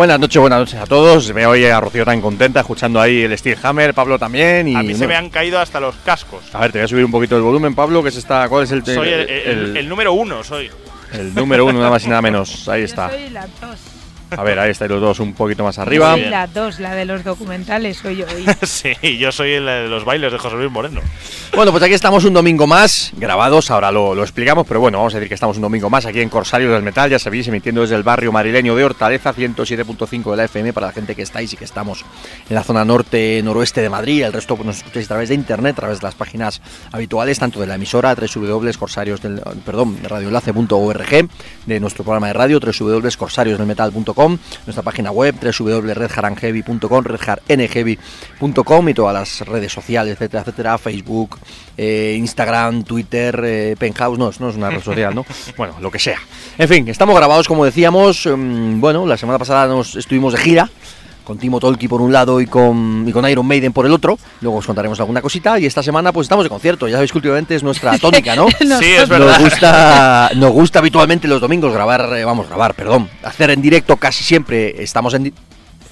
Buenas noches, buenas noches a todos. Me oye a Rocío tan contenta escuchando ahí el Steel Hammer, Pablo también. Y A mí se me han caído hasta los cascos. A ver, te voy a subir un poquito el volumen, Pablo, que es esta. ¿Cuál es el, Soy el, el- el- el número uno, soy. el número uno, nada más y nada menos? Ahí está. Yo soy la dos. A ver, ahí estáis los dos un poquito más Yo arriba. soy la dos, la de los documentales, soy yo. hoy. sí, yo soy el de los bailes de José Luis Moreno. Bueno, pues aquí estamos un domingo más, grabados, ahora lo, lo explicamos, pero bueno, vamos a decir que estamos un domingo más aquí en Corsarios del Metal, ya sabéis, emitiendo desde el barrio madrileño de Hortaleza, 107.5 de la FM para la gente que estáis y que estamos en la zona norte, noroeste de Madrid, el resto pues, nos escucháis a través de internet, a través de las páginas habituales, tanto de la emisora, www.corsarios del, perdón, radioenlace.org, de nuestro programa de radio, www.corsariosdelmetal.com, nuestra página web, www.redharanheavy.com, redharnheavy.com y todas las redes sociales, etcétera, etcétera, Facebook, eh, Instagram, Twitter, eh, Penthouse, no, no es una red social, ¿no? Bueno, lo que sea. En fin, estamos grabados como decíamos, mm, bueno, la semana pasada nos estuvimos de gira, con Timo Tolki por un lado y con, y con Iron Maiden por el otro, luego os contaremos alguna cosita, y esta semana pues estamos de concierto, ya sabéis que últimamente es nuestra tónica, ¿no? Sí, es Nos verdad. gusta, nos gusta habitualmente los domingos grabar, eh, vamos, grabar, perdón, hacer en directo casi siempre estamos en di-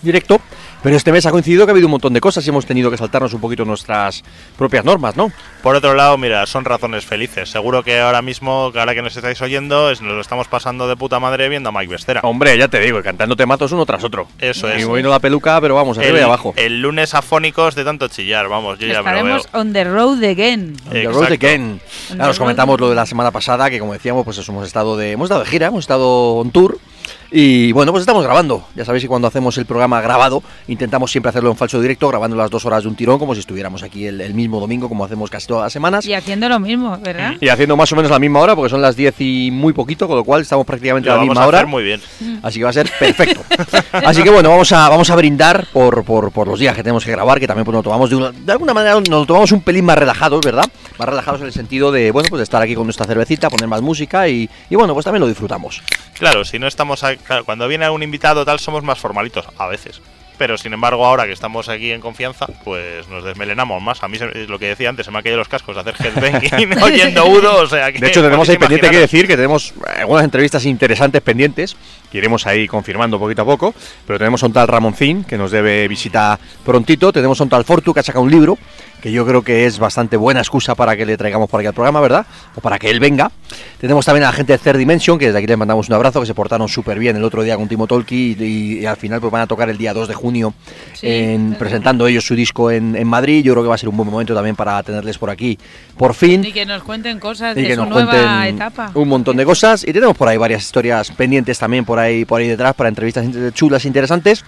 directo, pero este mes ha coincidido que ha habido un montón de cosas y hemos tenido que saltarnos un poquito nuestras propias normas, ¿no? Por otro lado, mira, son razones felices. Seguro que ahora mismo, que ahora que nos estáis oyendo, es- nos lo estamos pasando de puta madre viendo a Mike Bestera. Hombre, ya te digo, cantando matos uno tras otro. Eso Y es. moviendo la peluca, pero vamos, arriba y abajo. el lunes afónicos de tanto chillar, vamos, yo ya me lo veo. Estaremos on the road again. On the road again. On Claro, os the comentamos lo de la semana pasada, que como decíamos, pues eso, hemos estado de, hemos estado de gira, hemos estado on tour. Y bueno, pues estamos grabando. Ya sabéis que cuando hacemos el programa grabado, intentamos siempre hacerlo en falso directo, grabando las dos horas de un tirón, como si estuviéramos aquí el, el mismo domingo, como hacemos casi todas las semanas. Y haciendo lo mismo, ¿verdad? Y haciendo más o menos la misma hora, porque son las 10 y muy poquito, con lo cual estamos prácticamente Lo a la vamos misma a hora. hacer muy bien. Así que va a ser perfecto. Así que bueno, vamos a, vamos a brindar por, por, por los días que tenemos que grabar, que también pues, nos tomamos de, una- de alguna manera nos lo tomamos un pelín más relajados, ¿verdad? Más relajados en el sentido de, bueno, pues de estar aquí con nuestra cervecita, poner más música y, y bueno, pues también lo disfrutamos. Claro, si no estamos. A- claro, cuando viene un invitado tal, somos más formalitos, a veces. Pero sin embargo, ahora que estamos aquí en confianza, pues nos desmelenamos más. A mí se- lo que decía antes, se me han caído los cascos de hacer headbanging oyendo Udo, o sea que. De hecho, tenemos ahí pendiente que decir que tenemos algunas entrevistas interesantes pendientes, que iremos ahí confirmando poquito a poco, pero tenemos a un tal Ramoncín, que nos debe visita prontito, tenemos a un tal Fortu, que ha sacado un libro, que yo creo que es bastante buena excusa para que le traigamos por aquí al programa, ¿verdad? O para que él venga. Tenemos también a la gente de Third Dimension, que desde aquí les mandamos un abrazo, que se portaron súper bien el otro día con Timo Tolki y, y al final pues van a tocar el día 2 de junio Sí, en, presentando ellos su disco en, en Madrid. Yo creo que va a ser un buen momento también para tenerles por aquí, por fin Y que nos cuenten cosas y de que su nos nueva cuenten etapa. un montón de cosas y tenemos por ahí varias historias pendientes también por ahí por ahí detrás para entrevistas chulas interesantes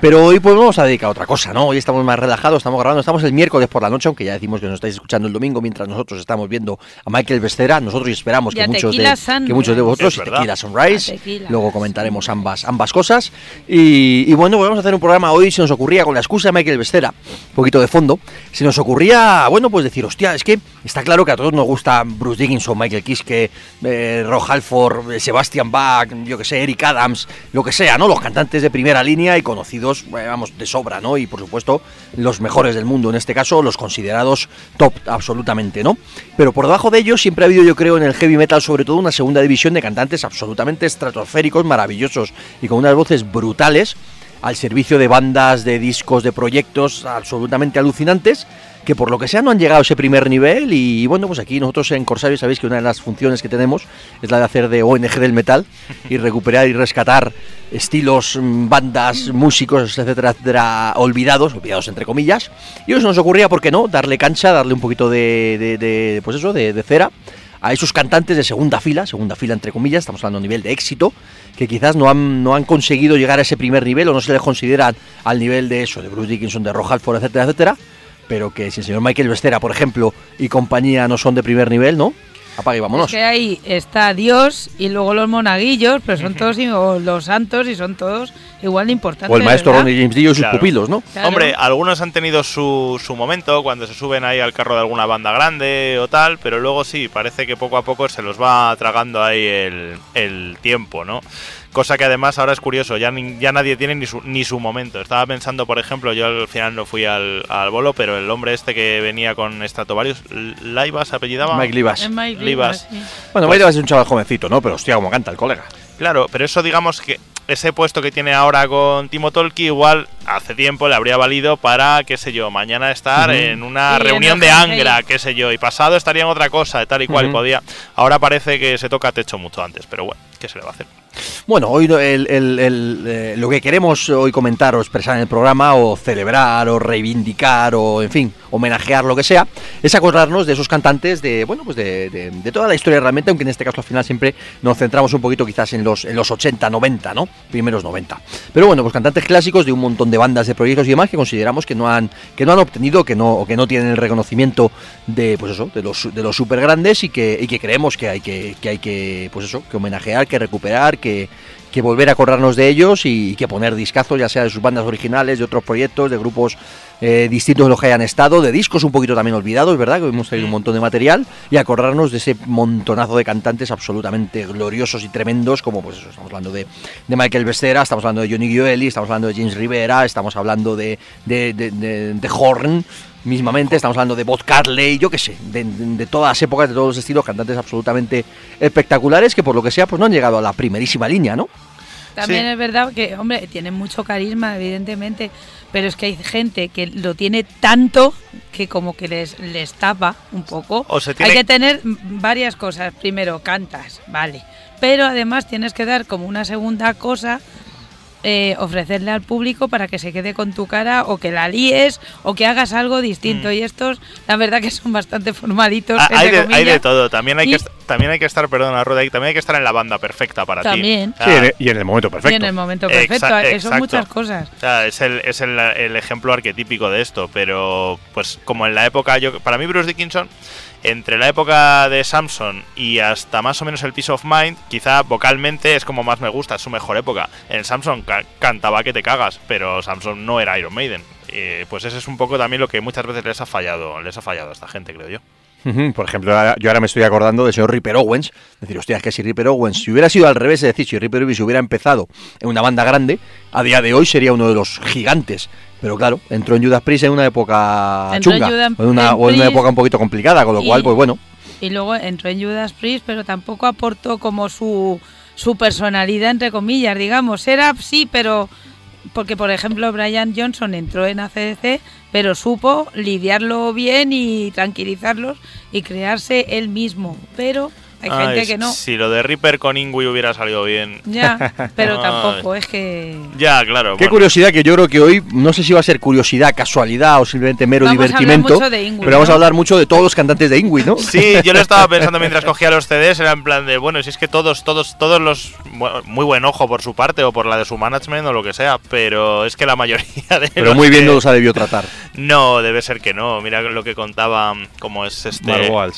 pero hoy pues vamos a dedicar a otra cosa, ¿no? Hoy estamos más relajados, estamos grabando, estamos el miércoles por la noche, aunque ya decimos que nos estáis escuchando el domingo mientras nosotros estamos viendo a Michael Bestera, nosotros y esperamos que muchos, de, que muchos de vosotros, y. Tequila Sunrise, Tequila luego comentaremos ambas, ambas cosas y, y bueno, pues vamos a hacer un programa hoy, se nos ocurría con la excusa de Michael Bestera, un poquito de fondo, se nos ocurría, bueno, pues decir, hostia, es que está claro que a todos nos gusta Bruce Dickinson, Michael Kiske, eh, Rob Halford, eh, Sebastian Bach, yo que sé, Eric Adams, lo que sea, ¿no? Los cantantes de primera línea y conocidos, eh, vamos, de sobra, ¿no? Y por supuesto, los mejores del mundo, en este caso, los considerados top absolutamente, ¿no? Pero por debajo de ellos siempre ha habido, yo creo, en el heavy metal, sobre todo, una segunda división de cantantes absolutamente estratosféricos, maravillosos y con unas voces brutales al servicio de bandas, de discos, de proyectos absolutamente alucinantes que por lo que sea no han llegado a ese primer nivel y bueno, pues aquí nosotros en Corsario sabéis que una de las funciones que tenemos es la de hacer de ONG del metal y recuperar y rescatar estilos, mm, bandas, músicos, etcétera, etcétera, olvidados, olvidados entre comillas. Y eso nos ocurría, ¿por qué no? Darle cancha, darle un poquito de, de- de, pues eso, de, de cera a esos cantantes de segunda fila, segunda fila entre comillas, estamos hablando a nivel de éxito, que quizás no han, no han conseguido llegar a ese primer nivel o no se les consideran al nivel de eso, de Bruce Dickinson, de Rob Halford, etcétera, etcétera, pero que si el señor Michael Bestera, por ejemplo, y compañía no son de primer nivel, ¿no? Apague y vámonos. Es que ahí está Dios y luego los monaguillos, pero son todos, los santos y son todos igual de importantes. O el maestro ¿verdad? Ronnie James Dio y sus pupilos, ¿no? Claro. Hombre, algunos han tenido su, su momento cuando se suben ahí al carro de alguna banda grande o tal, pero luego sí, parece que poco a poco se los va tragando ahí el, el tiempo, ¿no? Cosa que además ahora es curioso, ya, ni- ya nadie tiene ni su, ni su momento. Estaba pensando, por ejemplo, yo al final no fui al, al bolo, pero el hombre este que venía con Stratovarius, Laivas se apellidaba. Mike Livas. Es Mike Livas. Sí. Bueno, Pues- Mike Livas es un chaval jovencito, ¿no? Pero hostia, como canta el colega. Claro, pero eso digamos que ese puesto que tiene ahora con Timo Tolki, igual hace tiempo le habría valido para, qué sé yo, mañana estar en una Sí, reunión en de Angra, qué sé yo, y pasado estaría en otra cosa, tal y cual, y podía. Ahora parece que se toca techo mucho antes, pero bueno, ¿qué se le va a hacer? Bueno, hoy el- el- el, eh, lo que queremos hoy comentar o expresar en el programa, o celebrar, o reivindicar, o en fin, homenajear lo que sea, es acordarnos de esos cantantes de, bueno, pues de toda la historia realmente, aunque en este caso al final siempre nos centramos un poquito quizás en los, en los 80, 90, ¿no? Primeros 90. Pero bueno, pues cantantes clásicos de un montón de bandas, de proyectos y demás que consideramos que no han, que no han obtenido, que no, o que no tienen el reconocimiento de, pues eso, de los, de los super grandes y que, y que creemos que hay que, que hay que, pues eso, que homenajear, que recuperar, que, volver a acordarnos de ellos y, que poner discazos, ya sea de sus bandas originales, de otros proyectos, de grupos eh, distintos de los que hayan estado, de discos un poquito también olvidados, ¿verdad? Que hemos traído un montón de material y acordarnos de ese montonazo de cantantes absolutamente gloriosos y tremendos, como pues eso, estamos hablando de, de Michael Becerra, estamos hablando de Johnny Gioeli, estamos hablando de James Rivera, estamos hablando de, de, de, Horn mismamente, estamos hablando de Bob Carley, yo qué sé, de, de- de todas las épocas, de todos los estilos, cantantes absolutamente espectaculares que por lo que sea pues no han llegado a la primerísima línea, ¿no? También Sí. es verdad que, hombre, tienen mucho carisma, evidentemente, pero es que hay gente que lo tiene tanto que como que les, les tapa un poco. O se tiene- Hay que tener varias cosas. Primero, cantas, vale. Pero además tienes que dar como una segunda cosa, eh, ofrecerle al público para que se quede con tu cara o que la líes o que hagas algo distinto. Mm. Y estos, la verdad que son bastante formalitos. Ah, hay, de, hay de comillas. todo, también hay, Y- que, también hay que estar, perdona, Roda, también hay que estar en la banda perfecta para También. ti. El- y en el momento Y perfecto. en el momento Exa- perfecto. eh, Son exacto. muchas cosas. O sea, es, el, es el, el ejemplo arquetípico de esto, pero pues como en la época, yo para mí Bruce Dickinson, entre la época de Samson y hasta más o menos el Peace of Mind, quizá vocalmente es como más me gusta, es su mejor época. En Samson ca- cantaba que te cagas, pero Samson no era Iron Maiden. Eh, pues ese es un poco también lo que muchas veces les ha fallado, les ha fallado a esta gente, creo yo. Por ejemplo, ahora- yo ahora me estoy acordando del señor Ripper Owens. Decir, hostia, es que si Ripper Owens, si hubiera sido al revés, es decir, si Ripper Owens hubiera empezado en una banda grande, a día de hoy sería uno de los gigantes. Pero claro, entró en Judas Priest en una época Entró en chunga, Judas en una, en o en una época un poquito complicada, con lo y- cual, pues bueno. Y luego entró en Judas Priest, pero tampoco aportó como su, su personalidad, entre comillas, digamos. Era sí, pero. Porque, por ejemplo, Brian Johnson entró en ACDC, pero supo lidiarlo bien y tranquilizarlos y crearse él mismo. Pero hay Ay, gente que no. Si lo de Reaper con Ingui hubiera salido bien. Ya, pero tampoco, es que. Ya, claro. Qué bueno. curiosidad que yo creo que hoy, no sé si va a ser curiosidad, casualidad o simplemente mero Vamos a hablar divertimento, mucho de Ingui, pero vamos a hablar mucho de todos los cantantes de Ingui, ¿no? Sí, yo lo estaba pensando mientras cogía los CDs, era en plan de, bueno, si es que todos, todos, todos los, bueno, muy buen ojo por su parte o por la de su management o lo que sea, pero es que la mayoría de Pero muy bien que- no los ha debido tratar. No, debe ser que no. Mira lo que contaba, como es este.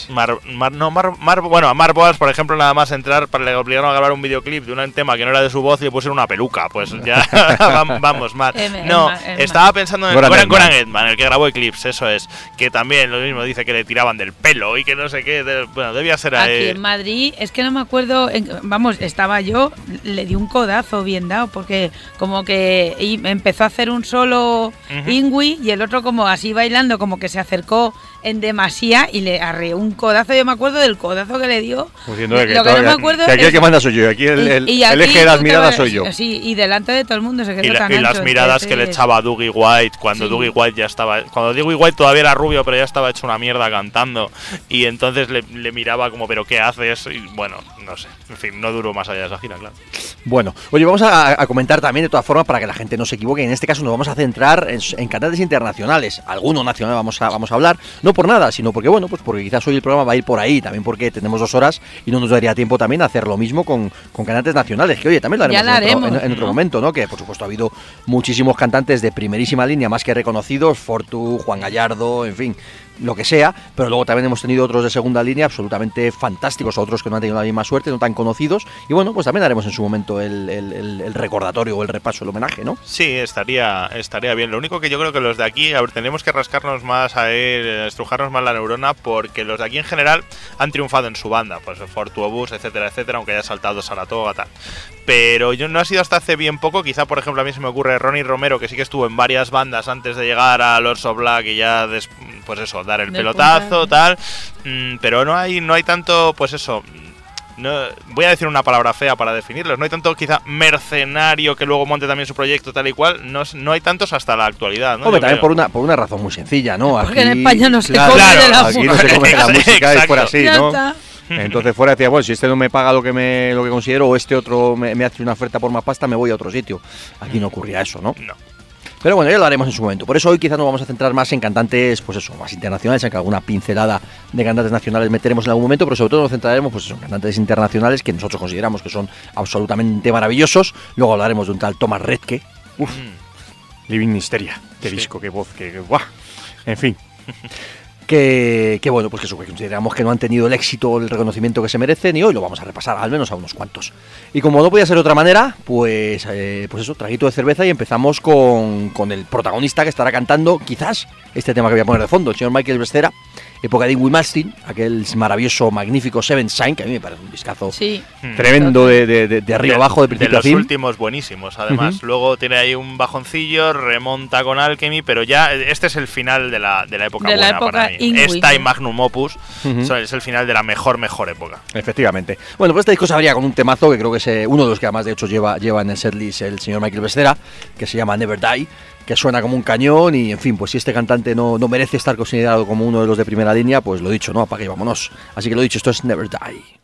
Mar Mar- no, Mar, Mar- bueno, a Mar Boals, por ejemplo, nada más entrar, para, le obligaron a grabar un videoclip de un tema que no era de su voz y le pusieron una peluca. Pues ya, vam- vamos, em- No, estaba pensando en Goran Goran, Edman. El que grabó Eclipse, eso es. Que también lo mismo dice que le tiraban del pelo y que no sé qué. de- bueno, debía ser a Aquí en Madrid, es que no me acuerdo, en- vamos, estaba yo, le di un codazo bien dado, porque como que empezó a hacer un solo Ujú. Ingui y el otro como así bailando, como que se acercó en demasía y le arreó un codazo, yo me acuerdo del codazo que le dio. Que, Lo que no me acuerdo Que aquí el que manda soy yo, aquí el, el- y- y el aquí eje de las miradas soy yo. Sí, y delante de todo el mundo se quedó Y, la- tan y ancho, las miradas que le echaba a Dougie White cuando Sí. Dougie White ya estaba. Cuando Dougie White todavía era rubio, pero ya estaba hecho una mierda cantando. Y entonces le, le miraba como, ¿pero qué haces? Y bueno, no sé. En fin, no duró más allá de esa gira, claro. Bueno, oye, vamos a, a comentar también de todas formas para que la gente no se equivoque. En este caso nos vamos a centrar en, en cantantes internacionales. Alguno nacional vamos a, vamos a hablar, no por nada, sino porque, bueno, pues porque quizás hoy el programa va a ir por ahí, también porque tenemos dos horas y no nos daría tiempo también a hacer lo mismo con, con cantantes nacionales, que oye, también lo haremos, en, otro, haremos, en- en otro ¿no? momento, ¿no? Que por supuesto ha habido muchísimos cantantes de primerísima línea, más que reconocidos, Fortu, Juan Gallardo, en fin, lo que sea, pero luego también hemos tenido otros de segunda línea absolutamente fantásticos, otros que no han tenido la misma suerte, no tan conocidos, y bueno, pues también haremos en su momento el, recordatorio o el repaso, el homenaje, ¿no? Sí, estaría, estaría bien. Lo único que yo creo que los de aquí, a ver, tenemos que rascarnos más a él, estrujarnos más la neurona, porque los de aquí en general han triunfado en su banda, pues Fortuobus, etcétera, etcétera, aunque haya saltado Saratoga, tal. Pero yo no ha sido hasta hace bien poco, quizá por ejemplo a mí se me ocurre Ronnie Romero, que sí que estuvo en varias bandas antes de llegar a Lords of Black y ya, pues eso, dar el Del pelotazo, tal. Mm, pero no hay, no hay tanto, pues eso, no, voy a decir una palabra fea para definirlos. No hay tanto quizá mercenario que luego monte también su proyecto tal y cual. No, es- no hay tantos hasta la actualidad. ¿no? Hombre, Yo también creo. por una, por una razón muy sencilla, ¿no? Porque en España no se come de la aquí no música. se come de la música y fuera así, ¿no? Entonces fuera decía, bueno, si este no me paga lo que me lo que considero o este otro me, me hace una oferta por más pasta, me voy a otro sitio. Aquí no ocurría eso, ¿no? No. Pero bueno, ya lo haremos en su momento. Por eso hoy quizás nos vamos a centrar más en cantantes, pues eso, más internacionales, aunque alguna pincelada de cantantes nacionales meteremos en algún momento, pero sobre todo nos centraremos pues eso, en cantantes internacionales que nosotros consideramos que son absolutamente maravillosos. Luego hablaremos de un tal Thomas Redke. Uf, Mm. Living Misteria. Qué Sí. disco, qué voz, qué, qué- ¡buah! En fin. Que, que bueno, pues que consideramos que no han tenido el éxito o el reconocimiento que se merecen y hoy lo vamos a repasar, al menos a unos cuantos. Y como no podía ser de otra manera, pues, eh, pues eso, traguito de cerveza y empezamos con, con el protagonista que estará cantando quizás este tema que voy a poner de fondo, el señor Michael Becerra, época de Ingrid Malmsteen, aquel maravilloso, magnífico Seven Sign, que a mí me parece un discazo Sí. Tremendo de, de- de- de arriba abajo, de principio a los fin. últimos buenísimos, además. Luego tiene ahí un bajoncillo, remonta con Alchemy, pero ya este es el final de la, de la época De la buena época para mí. Ingrid, Esta y. Magnum Opus son- es el final de la mejor, mejor época. Efectivamente. Bueno, pues este disco se abría con un temazo que creo que es eh, uno de los que además de hecho lleva, lleva en el setlist el señor Michael Becerra, que se llama Never Die, que suena como un cañón y en fin, pues si este cantante no, no merece estar considerado como uno de los de primera línea, pues lo dicho, ¿no? Apague y vámonos. Así que lo dicho, esto es Never Die.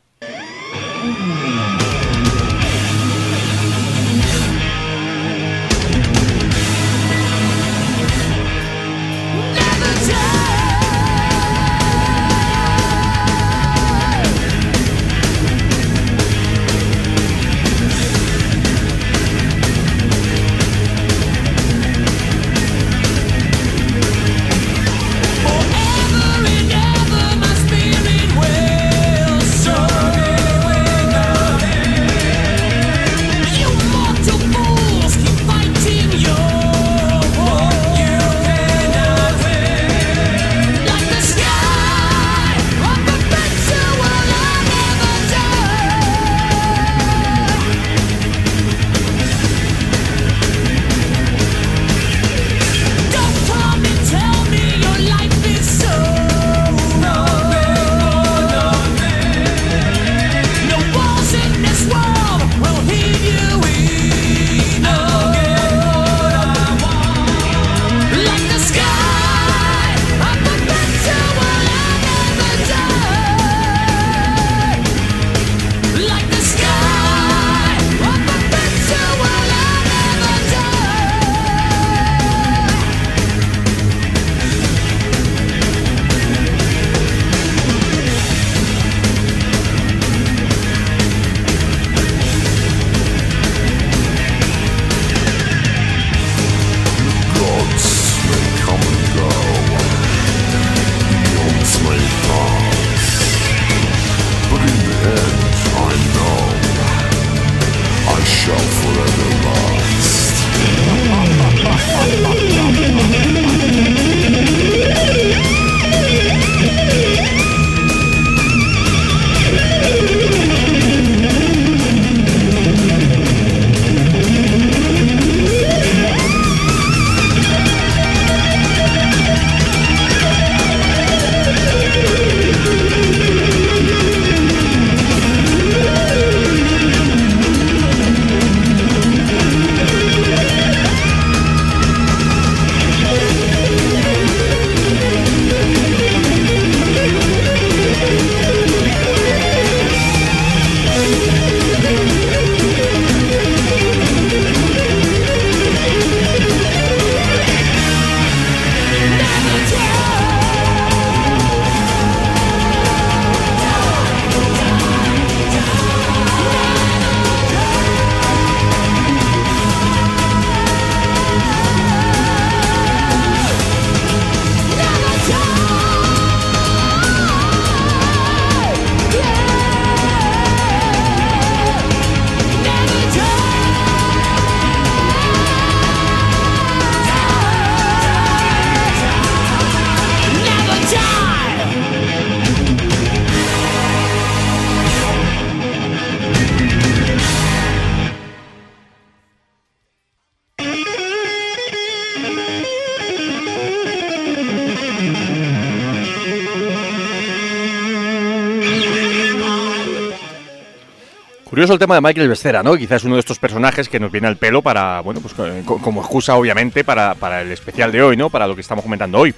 Curioso el tema de Michael Becerra, ¿no? Quizás uno de estos personajes que nos viene al pelo para, bueno, pues eh, co- como excusa obviamente para, para el especial de hoy, ¿no? Para lo que estamos comentando hoy.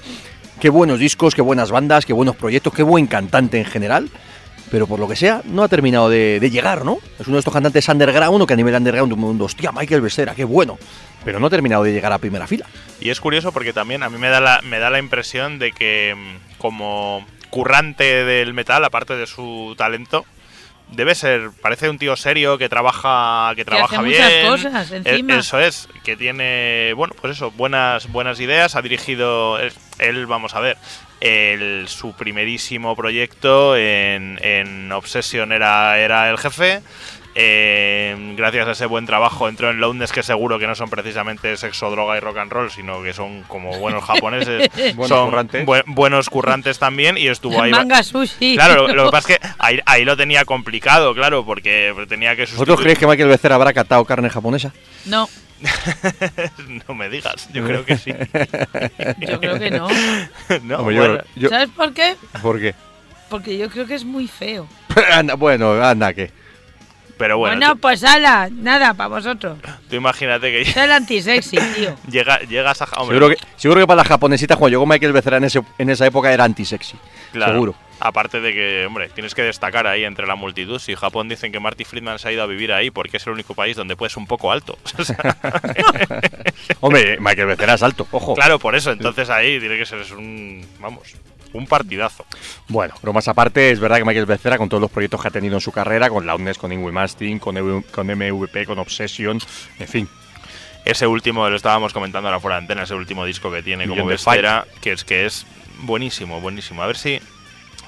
Qué buenos discos, qué buenas bandas, qué buenos proyectos, qué buen cantante en general. Pero por lo que sea, no ha terminado de, de llegar, ¿no? Es uno de estos cantantes underground, que a nivel underground, el mundo, hostia, Michael Becerra, qué bueno. Pero no ha terminado de llegar a primera fila. Y es curioso porque también a mí me da la, me da la impresión de que mm, como currante del metal, aparte de su talento, debe ser, parece un tío serio que trabaja, que trabaja hace bien. muchas cosas E- encima. Eso es, que tiene, bueno, pues eso, buenas, buenas ideas. Ha dirigido él, él, vamos a ver, el, su primerísimo proyecto en, en Obsession era, era el jefe. Eh, gracias a ese buen trabajo entró en Loudness, que seguro que no son precisamente sexo, droga y rock and roll, sino que son como buenos japoneses, Buenos son currantes. bu- buenos currantes también, y estuvo ahí. Manga sushi. Claro, lo, lo que pasa es que ahí, ahí lo tenía complicado, claro, porque tenía que ¿Vosotros sustituir. creéis que Michael Becerra habrá catado carne japonesa? No, no me digas, yo creo que sí. yo creo que no. No, Hombre, yo- bueno, yo- ¿Sabes por qué? ¿Por qué? Porque yo creo que es muy feo. Anda, bueno, anda, que. Pero bueno, Bueno, tú, pues ala, nada, para vosotros. tú imagínate que Es el antisexy, tío. llega, llegas a. Hombre, Seguro que, seguro que para las japonesitas, cuando llegó Michael Becerra en, ese- en esa época, era antisexy. Claro. Seguro. Aparte de que, hombre, tienes que destacar ahí entre la multitud. Si Japón dicen que Marty Friedman se ha ido a vivir ahí porque es el único país donde puedes un poco alto. O sea, Hombre, Michael Becerra es alto, ojo. claro, por eso. Entonces ahí tiene que ser un, vamos, un partidazo. Bueno, pero más aparte, es verdad que Michael Becerra, con todos los proyectos que ha tenido en su carrera, con Loudness, con Ingrid Mastin, con, EV con MVP, con Obsession, en fin. Ese último, lo estábamos comentando ahora fuera de antena, ese último disco que tiene como Vespera, que es que es buenísimo, buenísimo. A ver si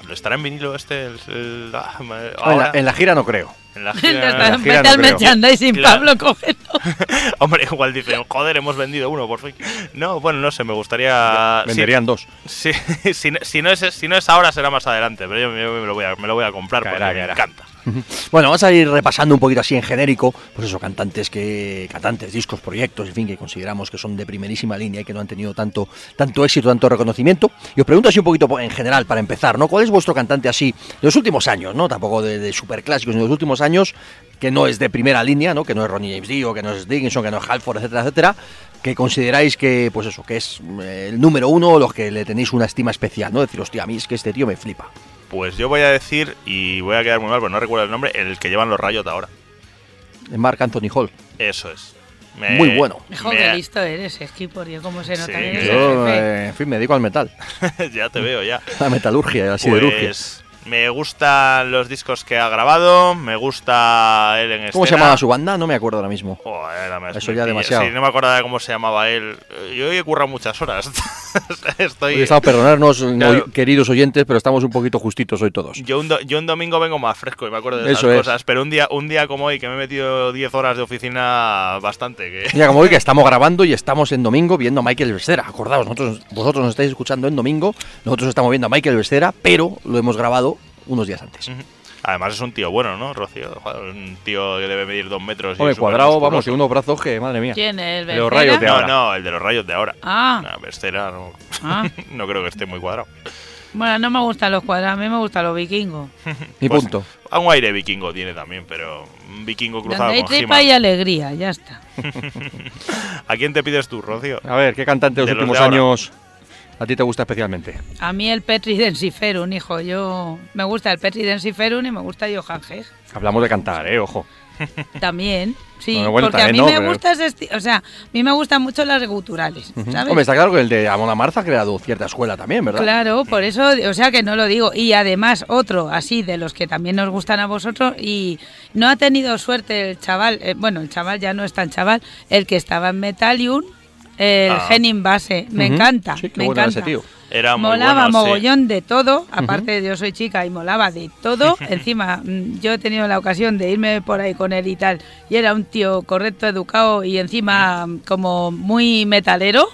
lo estará en vinilo este el- el- ah, ma- En la, en la gira no creo. en la gira. están- gira Vete no merchandising. Pablo, cógelo. Hombre, igual dicen, joder, hemos vendido uno por fin. No, bueno, no sé, me gustaría. sí, Venderían dos. Sí, si, no- si no es, si no es ahora, será más adelante. Pero yo me, me lo, voy a, me lo voy a comprar Caerá, porque caerá. me encanta. Bueno, vamos a ir repasando un poquito así en genérico, pues eso, cantantes que cantantes, discos, proyectos, en fin, que consideramos que son de primerísima línea y que no han tenido tanto tanto éxito, tanto reconocimiento. Y os pregunto así un poquito en general para empezar, ¿no? ¿Cuál es vuestro cantante así de los últimos años, no? Tampoco de, de superclásicos, sino de los últimos años que no es de primera línea, ¿no? Que no es Ronnie James Dio, que no es Dickinson, que no es Halford, etcétera, etcétera, que consideráis que pues eso, que es eh, el número uno o los que le tenéis una estima especial, ¿no? Decir, hostia, a mí es que este tío me flipa. Pues yo voy a decir, y voy a quedar muy mal, pero no recuerdo el nombre, el que llevan los rayos ahora. Mark Anthony Hall. Eso es. Me- Muy bueno. Hijo, me- listo eres, Skipper. Yo cómo se nota Sí, que Yo, jefe. eh, en fin, me dedico al metal, ya te veo, ya. a la metalurgia y a la siderurgia. Pues me gustan los discos que ha grabado, me gusta él en ¿Cómo se escena. llamaba su banda? No me acuerdo ahora mismo. Joder, la me- Eso ya demasiado. Sí, no me acuerdo de cómo se llamaba él. Yo hoy he currado muchas horas. Estoy. Hoy estamos perdonarnos, Claro. oy- queridos oyentes, pero estamos un poquito justitos hoy todos. Yo un, do- yo un domingo vengo más fresco y me acuerdo de esas es. cosas, pero un día, un día como hoy, que me he metido 10 horas de oficina bastante, que Mira, como hoy que estamos grabando y estamos en domingo viendo a Michael Becerra. Acordaos, nosotros, vosotros nos estáis escuchando en domingo, nosotros estamos viendo a Michael Becerra, pero lo hemos grabado unos días antes. además es un tío bueno, ¿no, Rocío? Un tío que debe medir dos metros. y Hombre, cuadrado, vamos, y unos brazos que, madre mía. ¿Quién? ¿El De los rayos de No, ahora. no, el de los rayos de ahora. Ah, Nah, Bestera, no, ah. no creo que esté muy cuadrado. Bueno, no me gustan los cuadrados, a mí me gustan los vikingos. Y Pues, punto. A un aire vikingo tiene también, pero un vikingo cruzado Donde hay con tripa y alegría, ya está. ¿A quién te pides tú, Rocío? A ver, ¿qué cantante de los últimos de ahora. años a ti te gusta especialmente? A mí el Petri Densiferum, hijo. Yo me gusta el Petri Densiferum y me gusta Johan Heg. Hablamos de cantar, ¿eh? Ojo. También, sí. Bueno, bueno, porque a mí no, me pero- gusta ese O sea, a mí me gustan mucho las guturales, ¿sabes? Hombre, está claro que el de Amon Marza ha creado cierta escuela también, ¿verdad? Claro, por eso, o sea que no lo digo. Y además otro, así, de los que también nos gustan a vosotros, y no ha tenido suerte el chaval, eh, bueno, el chaval ya no es tan chaval, el que estaba en Metalium, el Ah. Henning Base, me Ujú. encanta, Sí, me encanta. ese tío. Era muy molaba bueno, sí. mogollón de todo, aparte de yo soy chica y molaba de todo. Encima, mm, yo he tenido la ocasión de irme por ahí con él y tal, y era un tío correcto, educado y encima como muy metalero.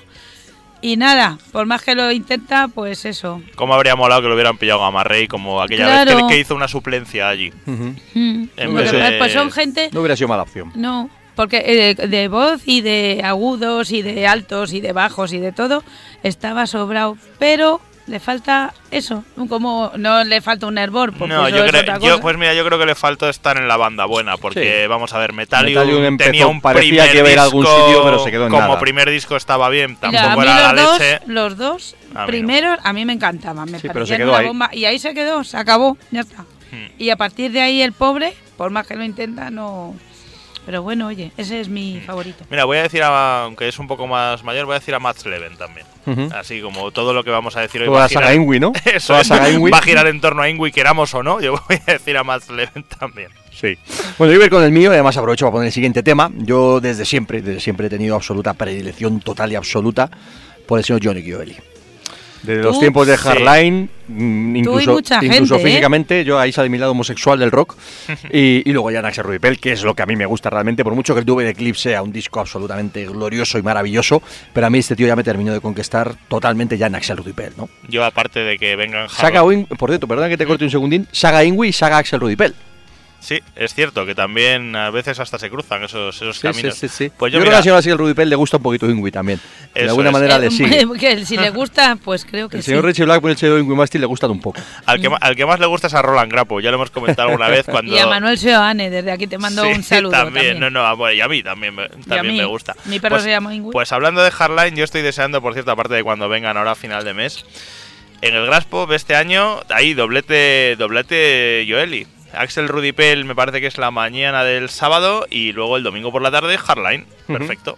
Y nada, por más que lo intenta, pues eso. ¿Cómo habría molado que lo hubieran pillado a Marrey como aquella Claro. vez que, que hizo una suplencia allí? Ujú. Mm, En vez de- pasa, Pues son gente... No hubiera sido mala opción. No, porque eh, de, voz y de agudos y de altos y de bajos y de todo estaba sobrado, pero le falta eso, como no le falta un hervor, porque No, yo creo, yo, pues mira, yo creo que le faltó estar en la banda buena, porque Sí. vamos a ver, Metalium, Metalium empezó, tenía un parecía primer que iba a ir a algún disco, sitio, pero se quedó en como nada. primer disco estaba bien, Mira, tampoco a mí era la los dos, leche. los dos A mí no. primeros a mí me encantaban, me Sí, pero se quedó una ahí. bomba y ahí se quedó, se acabó, ya está. Hmm. Y a partir de ahí el pobre, por más que lo intenta, no. Pero bueno, oye, ese es mi favorito. Mira, voy a decir, a- aunque es un poco más mayor, voy a decir a Max Leven también. Ujú. Así como todo lo que vamos a decir hoy Toda va la a girar- saga Ingui, ¿no? Eso es, saga Ingui. va a girar en torno a Ingui, queramos o no. Yo voy a decir a Max Leven también. Sí. Bueno, yo voy a ir con el mío y además aprovecho para poner el siguiente tema. Yo desde siempre, desde siempre he tenido absoluta predilección total y absoluta por el señor Johnny Gioeli. Desde los tiempos de. Hardline, incluso, mucha incluso gente, ¿eh? físicamente, yo ahí sale mi lado homosexual del rock. y, y luego ya Naxel Rudipel, que es lo que a mí me gusta realmente, por mucho que el Dube de Eclipse sea un disco absolutamente glorioso y maravilloso, pero a mí este tío ya me terminó de conquistar totalmente ya Naxel Rudipel, ¿no? Yo, aparte de que vengan Saga Wing, por cierto, perdón que te corte un segundín, Saga Ingui y Saga Axel Rudipel. Sí, es cierto que también a veces hasta se cruzan esos, esos Sí, sí, caminos. sí, sí. Pues yo yo, creo que mira, a la señora Axel Rudipel le gusta un poquito Ingui también. De alguna es. manera Eh, le sigue. que si le gusta, pues creo que El sí. señor Richie Blackburn y el señor Ingui Mastin le gustan un poco. al, que, ma- al que más le gusta es a Roland Grapo, ya lo hemos comentado alguna vez cuando... Y a Manuel Seoane, desde aquí te mando Sí, un saludo. También, también. no, no, a- bueno, y a mí también, me- Y a también mí. me gusta. Mi perro Pues- se llama Ingui. Pues hablando de Hardline, yo estoy deseando, por cierto, aparte de cuando vengan ahora a final de mes, en el Graspo de este año, ahí doblete, doblete Joeli. Axel Rudipel me parece que es la mañana del sábado y luego el domingo por la tarde Hardline. Perfecto.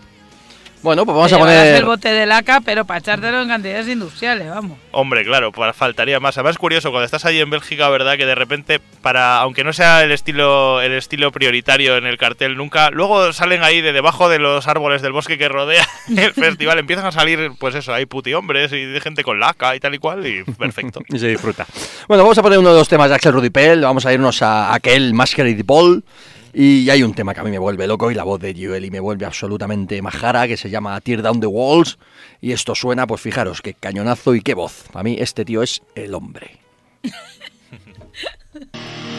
Bueno, pues vamos Te a poner. el bote de laca, pero para echártelo en cantidades industriales, vamos. Hombre, claro, para- faltaría más. Además es curioso cuando estás allí en Bélgica, ¿verdad? Que de repente, para aunque no sea el estilo el estilo prioritario en el cartel nunca, luego salen ahí de debajo de los árboles del bosque que rodea el festival, empiezan a salir, pues eso, hay puti hombres y de gente con laca y tal y cual, y perfecto. Y se disfruta. Bueno, vamos a poner uno de los temas de Axel Rudipel. Vamos a irnos a aquel Masquerade Ball. Y hay un tema que a mí me vuelve loco y la voz de Joel me vuelve absolutamente majara que se llama Tear Down the Walls. Y esto suena, pues fijaros, qué cañonazo y qué voz. Para mí este tío es el hombre.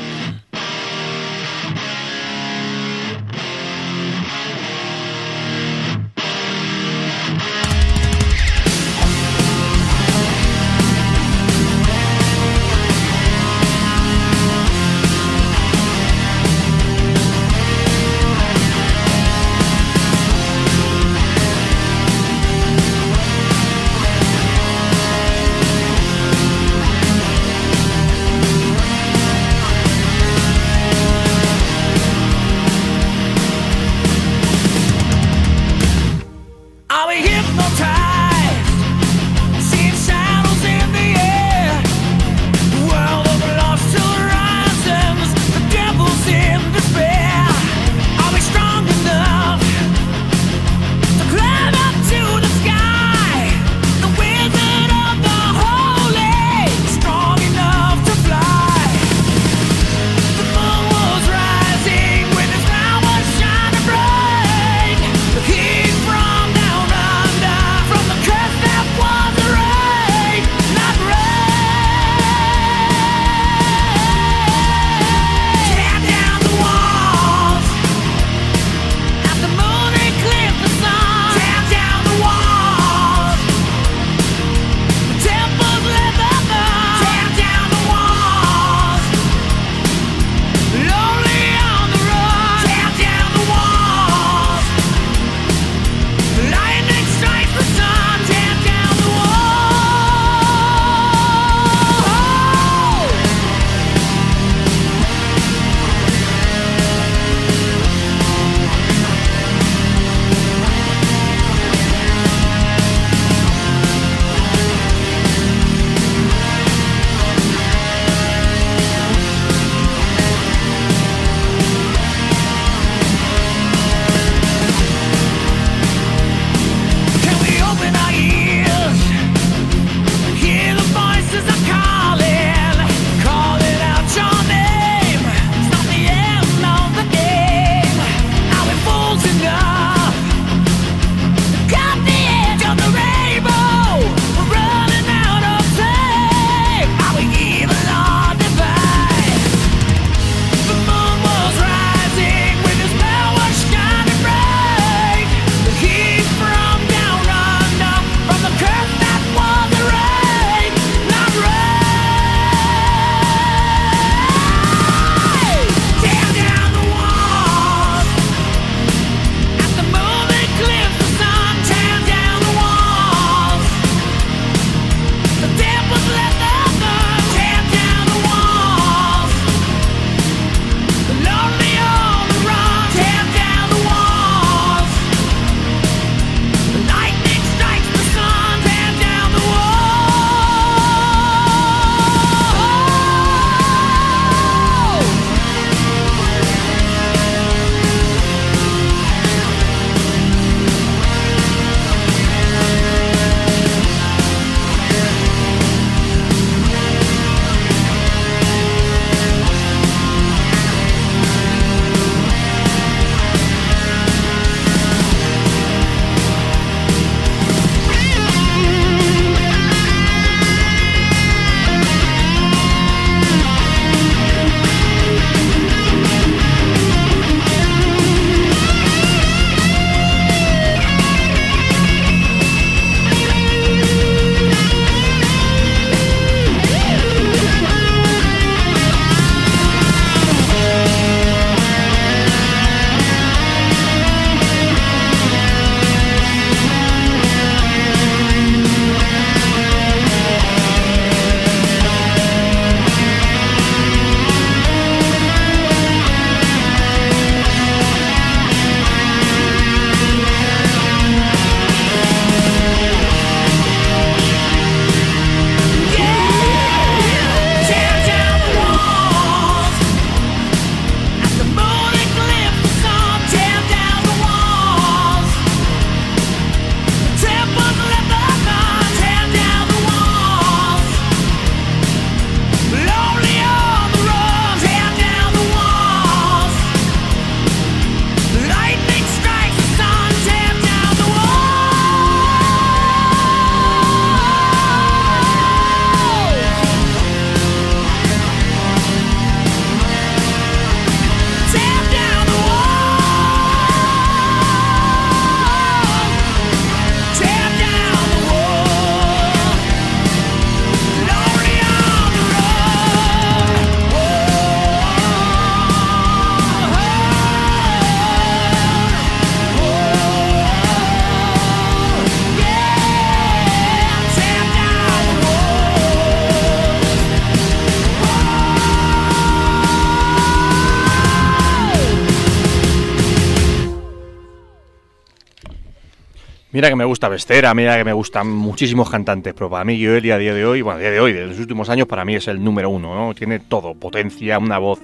Mira que me gusta Vestera, mira que me gustan muchísimos cantantes, pero para mí Joel a día de hoy, bueno, a día de hoy, de los últimos años, para mí es el número uno, ¿no? Tiene todo, potencia, una voz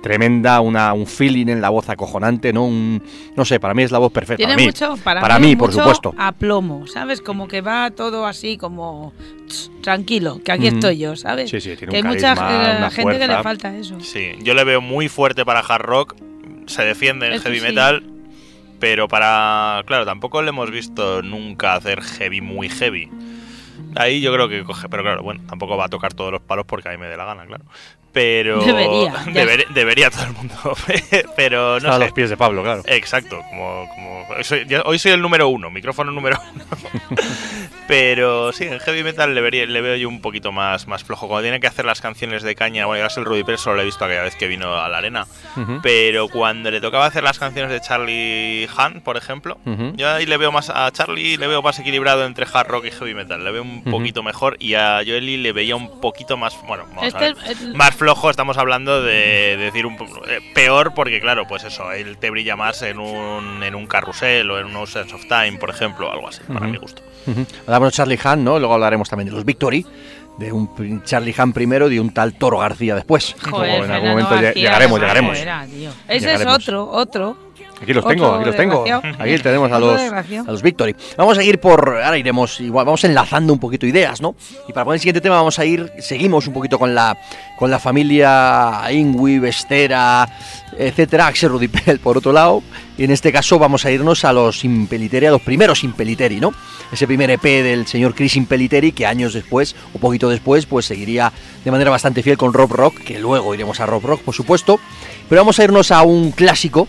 tremenda, una, un feeling en la voz acojonante, ¿no? Un, no sé, para mí es la voz perfecta. Tiene para mí, mucho, para, para mí, mí, por mucho supuesto. aplomo, ¿sabes? Como que va todo así como tranquilo, que aquí estoy yo, ¿sabes? Sí, sí, tiene que un hay mucha carisma, una gente que le falta eso. Sí, yo le veo muy fuerte para hard rock, se defiende en heavy sí. metal, pero para... Claro, tampoco le hemos visto nunca hacer heavy muy heavy. Ahí yo creo que coge, pero claro, bueno, tampoco va a tocar todos los palos porque a me dé la gana, claro. Pero Debería, ya. deber- debería todo el mundo, pero no a sé. los pies de Pablo, claro. Exacto, como, como hoy, soy, ya- hoy soy el número uno, micrófono número uno. Pero sí, en heavy metal le, vería- le veo yo un poquito más, más flojo. Cuando tiene que hacer las canciones de caña, bueno, yo el Rudy Pérez solo lo he visto aquella vez que vino a la arena. Pero cuando le tocaba hacer las canciones de Charlie Han, por ejemplo, yo ahí le veo más a Charlie, le veo más equilibrado entre hard rock y heavy metal. Le veo un poquito mejor y a Joely le veía un poquito más, bueno, vamos Este a ver, es- es- más flojo. Estamos hablando de, decir un eh, peor porque claro, pues eso, él te brilla más en un en un carrusel o en un Sense of Time, por ejemplo, algo así, para mi gusto. Hablamos de Charlie Han, ¿no? Luego hablaremos también de los Victory, de un Charlie Han primero y de un tal Toro García después. Joder, en algún momento García, llegaremos, llegaremos. malo era, tío. Ese Llegaremos. es otro, otro. Aquí los tengo, aquí los tengo. Aquí tenemos a los, a los Victory. Vamos a ir por. Ahora iremos igual, vamos enlazando un poquito ideas, ¿no? Y para poner el siguiente tema, vamos a ir. Seguimos un poquito con la con la familia Ingui, Vestera, etcétera, Axel Rudipel por otro lado. Y en este caso vamos a irnos a los Impeliteri, a los primeros Impeliteri, ¿no? Ese primer EP del señor Chris Impeliteri que años después, o poquito después, pues seguiría de manera bastante fiel con Rob Rock, que luego iremos a Rob Rock, por supuesto. Pero vamos a irnos a un clásico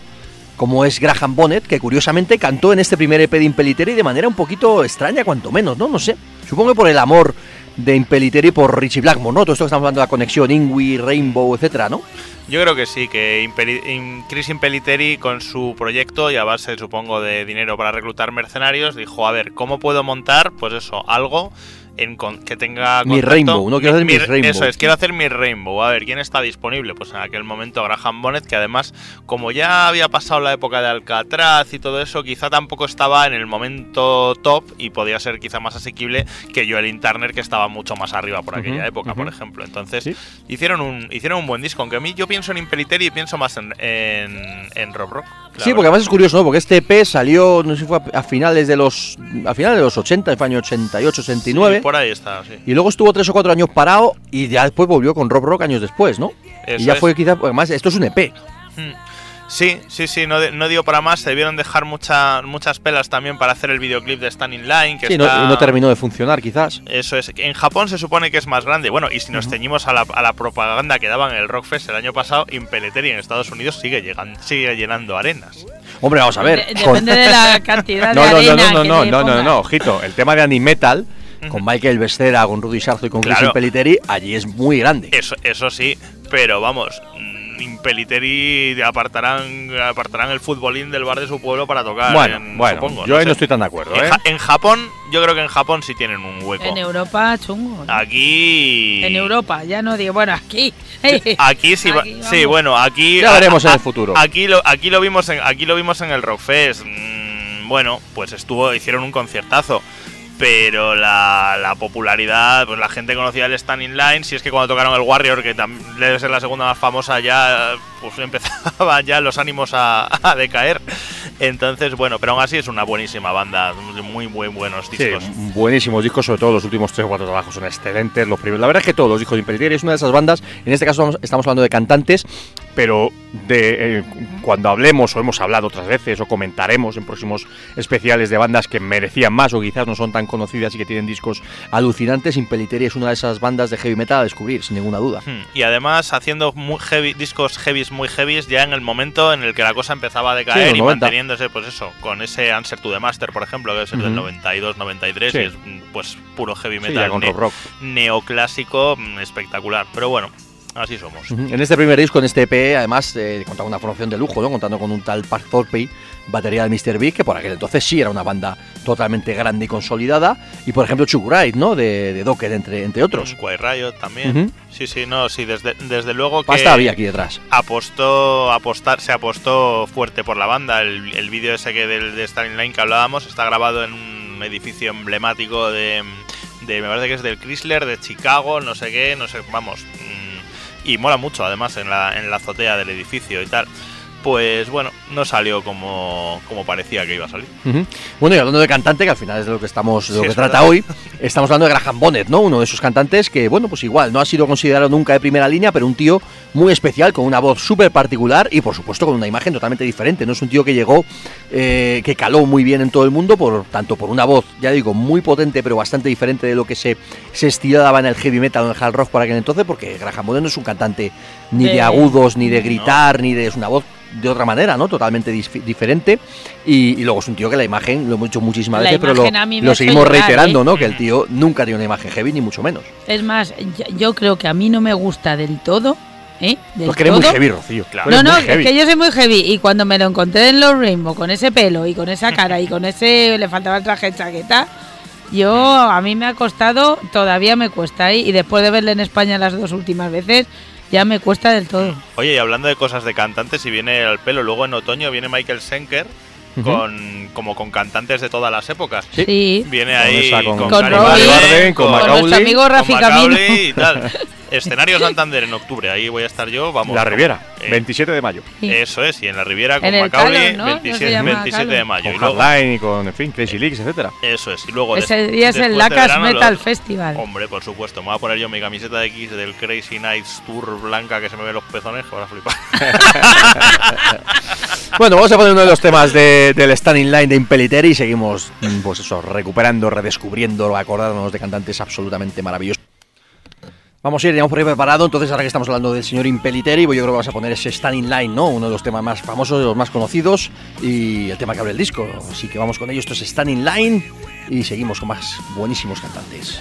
como es Graham Bonnet, que curiosamente cantó en este primer EP de Impeliteri de manera un poquito extraña, cuanto menos, ¿no? No sé. Supongo que por el amor de Impeliteri por Richie Blackmore, ¿no? Todo esto que estamos hablando de la conexión Ingui, Rainbow, etcétera, ¿no? Yo creo que sí, que In- Chris Impeliteri con su proyecto y a base, supongo, de dinero para reclutar mercenarios, dijo, a ver, ¿cómo puedo montar, pues eso, algo en con- que tenga... Mi Rainbow, no quiero hacer mi Rainbow. Eso es, quiero hacer mi Rainbow. A ver, ¿quién está disponible? Pues en aquel momento Graham Bonnet, que además, como ya había pasado la época de Alcatraz y todo eso, quizá tampoco estaba en el momento top y podía ser quizá más asequible que Joel Turner, que estaba mucho más arriba por aquella época, por ejemplo. Entonces, Sí. hicieron, un, hicieron un buen disco, aunque a mí yo pienso en Impeliteri y pienso más en, en, en Rob Rock. Sí, porque además es curioso, ¿no? Porque este EP salió, no sé si fue a a finales de los a finales de los 80, fue año 88, 89. Sí, por ahí está, sí. Y luego estuvo tres o cuatro años parado y ya después volvió con Rob Rock años después, ¿no? Eso y ya es. fue quizá, además esto es un EP. Hmm. Sí, sí, sí, no, de- no dio para más. Se debieron dejar mucha- muchas pelas también para hacer el videoclip de Standing Line. Que Sí, no- está- no terminó de funcionar quizás. Eso es. En Japón se supone que es más grande. Bueno, y si nos ceñimos a la, a la propaganda que daban en el Rockfest el año pasado, Impeliteri en Estados Unidos sigue, llegando, sigue llenando arenas. Hombre, vamos a ver. De- con- depende de la cantidad No, de no, no, arena no, no, le no, no, pongas. no, ojito. El tema de Animetal, con Michael Bestera, con Rudy Sarzo y con Chris Claro. Peliteri, allí es muy grande. Eso, eso sí, pero vamos, mm, Impeliteri apartarán, apartarán el futbolín del bar de su pueblo para tocar. Bueno, en- bueno, supongo, yo ahí sé. no estoy tan de acuerdo, En, ¿eh? Ja- en Japón, yo creo que en Japón sí tienen un hueco. En Europa, chungo. ¿no? Aquí. En Europa, ya no digo, bueno, aquí. Aquí sí, Aquí, sí, bueno, aquí Ya veremos en el futuro. Aquí lo, aquí lo vimos en, aquí lo vimos en el Rockfest. Mm, bueno, pues estuvo, hicieron un conciertazo. Pero la, la popularidad, pues la gente conocía el Standing Line. Si es que cuando tocaron el Warrior, que debe ser la segunda más famosa, ya pues empezaban ya los ánimos a, a decaer. Entonces, bueno, pero aún así es una buenísima banda, muy, muy buenos Sí, discos. buenísimos discos, sobre todo los últimos tres o cuatro trabajos son excelentes. Los primeros, la verdad es que todos los discos de Impeliteri es una de esas bandas. En este caso estamos hablando de cantantes, pero de eh, cuando hablemos o hemos hablado otras veces o comentaremos en próximos especiales de bandas que merecían más o quizás no son tan conocidas y que tienen discos alucinantes, Impeliteri es una de esas bandas de heavy metal a descubrir, sin ninguna duda. Hmm, Y además haciendo muy heavy, discos heavies muy heavies ya en el momento en el que la cosa empezaba a Sí, decaer y 90. manteniéndose, pues eso, con ese Answer to the Master, por ejemplo, que es el del Ujú. 92, 93, Sí. y es pues puro heavy Sí, metal ya con ne- rock rock. neoclásico mm, espectacular. Pero bueno, así somos. En este primer disco, en este EP, además, eh, contaba con una formación de lujo, ¿no? Contando con un tal Park Thorpe, batería de Mr. Big, que por aquel entonces sí era una banda totalmente grande y consolidada. Y por ejemplo, Wright, ¿no? De, de Docker, entre, entre otros. Quiet Riot también. Sí, sí, no, sí, desde, desde luego que Pasta había aquí detrás. apostó, apostar, se apostó fuerte por la banda. El, el vídeo ese que del de Starling Line que hablábamos está grabado en un edificio emblemático de, de, me parece que es del Chrysler, de Chicago, no sé qué, no sé, vamos. Y mola mucho además en la, en la azotea del edificio y tal. Pues bueno, no salió como, como parecía que iba a salir. Bueno, y hablando de cantante, que al final es de lo que estamos, de lo Sí, que es trata verdad. hoy, estamos hablando de Graham Bonnet, ¿no? Uno de esos cantantes que, bueno, pues igual, no ha sido considerado nunca de primera línea, pero un tío muy especial, con una voz súper particular y, por supuesto, con una imagen totalmente diferente. No es un tío que llegó, eh, que caló muy bien en todo el mundo, por tanto, por una voz, ya digo, muy potente, pero bastante diferente de lo que se, se estilaba en el heavy metal o en el hard rock por aquel entonces, porque Graham Bonnet no es un cantante ni de, De- agudos, ni de gritar, ni de. Es una voz de otra manera, ¿no? Totalmente diferente. Y, y luego es un tío que la imagen, lo hemos dicho muchísimas La veces, pero lo, lo seguimos llorar, reiterando, ¿eh? ¿no? Que el tío nunca tiene una imagen heavy, ni mucho menos. Es más, yo- creo que a mí no me gusta del todo, ¿eh? Del Porque eres muy heavy, Rocío. Claro. No, no, es que yo soy muy heavy y cuando me lo encontré en los Rainbow con ese pelo y con esa cara y con ese le faltaba el traje de chaqueta, yo a mí me ha costado, todavía me cuesta ¿eh? y después de verle en España las dos últimas veces ya me cuesta del todo. Oye, y hablando de cosas de cantantes, si viene al pelo, luego en otoño viene Michael Schenker Ujú. con, como con cantantes de todas las épocas. Sí. Viene Con ahí esa, con- Con Gary Robbie, Barden, con Con Macaulay, nuestro amigo con Rafi Camino. y tal. Escenario Santander en octubre, ahí voy a estar yo, vamos. La Riviera, Eh, 27 de mayo. Sí. Eso es, y en la Riviera con Macaulay, ¿no? No se 27, llama 27 de mayo. Y Con luego, Hardline y con, en fin, Crazy Leaks, etcétera. eso es, y luego Ese des- día es el Lacas verano, Metal. Festival. Hombre, por supuesto, me voy a poner yo mi camiseta de X del Crazy Nights Tour blanca que se me ven los pezones, que ahora flipar. Bueno, vamos a poner uno de los temas de- del Standing Line de Impeliteri y seguimos, pues eso, recuperando, redescubriendo, acordándonos de cantantes absolutamente maravillosos. Vamos a ir, hemos por ahí preparado, entonces ahora que estamos hablando del señor Impeliteri, pues yo creo que vamos a poner ese Standing Line, ¿no? Uno de los temas más famosos, de los más conocidos y el tema que abre el disco. Así que vamos con ello, esto es Standing Line y seguimos con más buenísimos cantantes.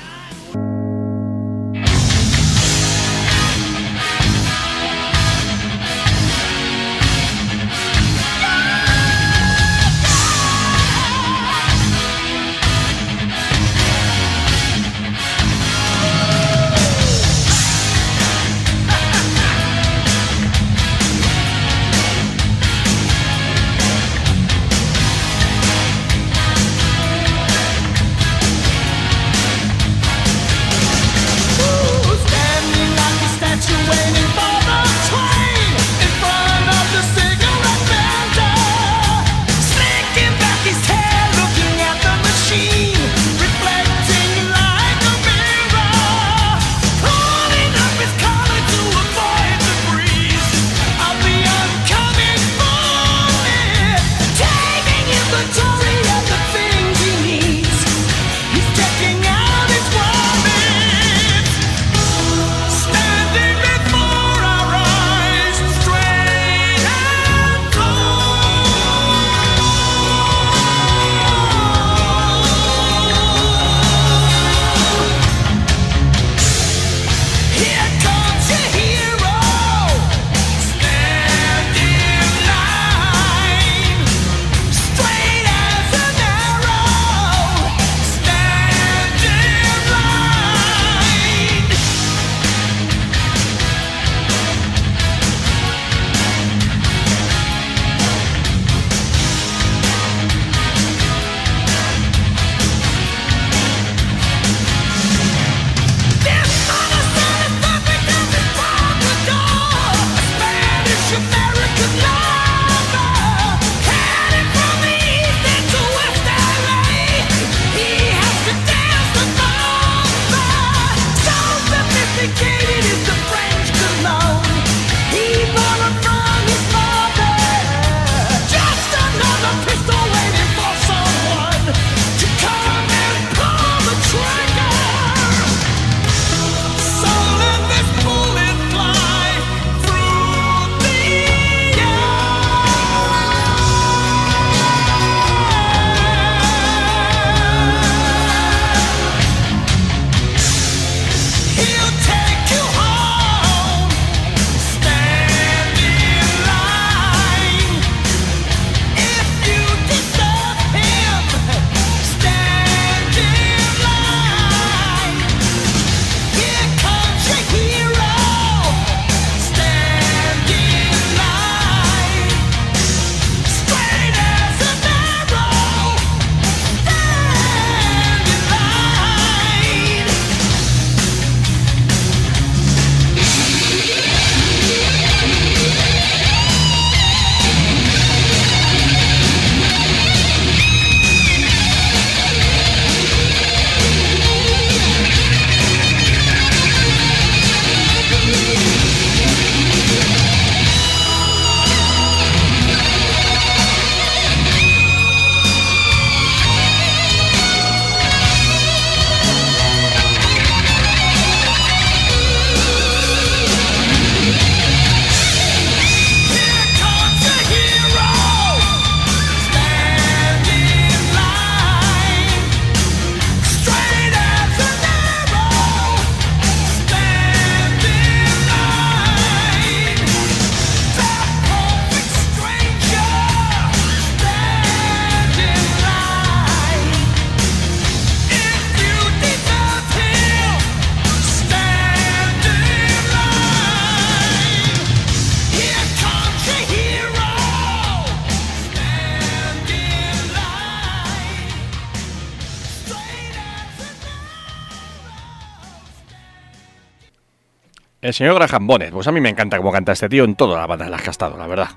Señor Graham Bonnet, pues a mí me encanta cómo canta este tío en todas las bandas en las que ha estado, la verdad.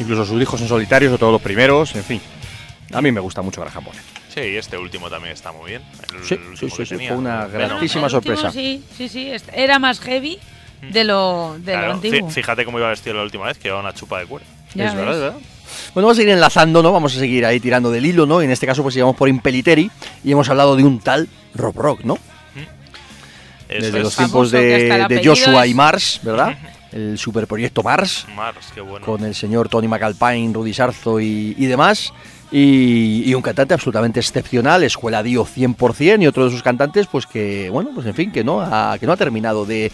Incluso sus hijos en solitario, sobre todo los primeros, en fin. A mí me gusta mucho Graham Bonnet. Sí, este último también está muy bien. El, Sí, el sí, sí, fue una grandísima último sorpresa. Sí, sí, sí. est- Era más heavy de lo, de Claro, lo antiguo. fí- Fíjate cómo iba vestido la última vez, que llevaba una chupa de cuero. Ya es verdad, ves. es verdad. Bueno, vamos a seguir enlazando, ¿no? Vamos a seguir ahí tirando del hilo, ¿no? Y en este caso, pues llegamos por Impeliteri y hemos hablado de un tal Rob Rock, ¿no? Eso Desde es. los tiempos de, Joshua es- y Mars, ¿verdad? El superproyecto Mars, Mars, qué bueno. con el señor Tony McAlpine, Rudy Sarzo y, y demás. Y, y un cantante absolutamente excepcional, escuela Dio 100%, y otro de sus cantantes, pues que, bueno, pues en fin, que no ha, que no ha terminado de,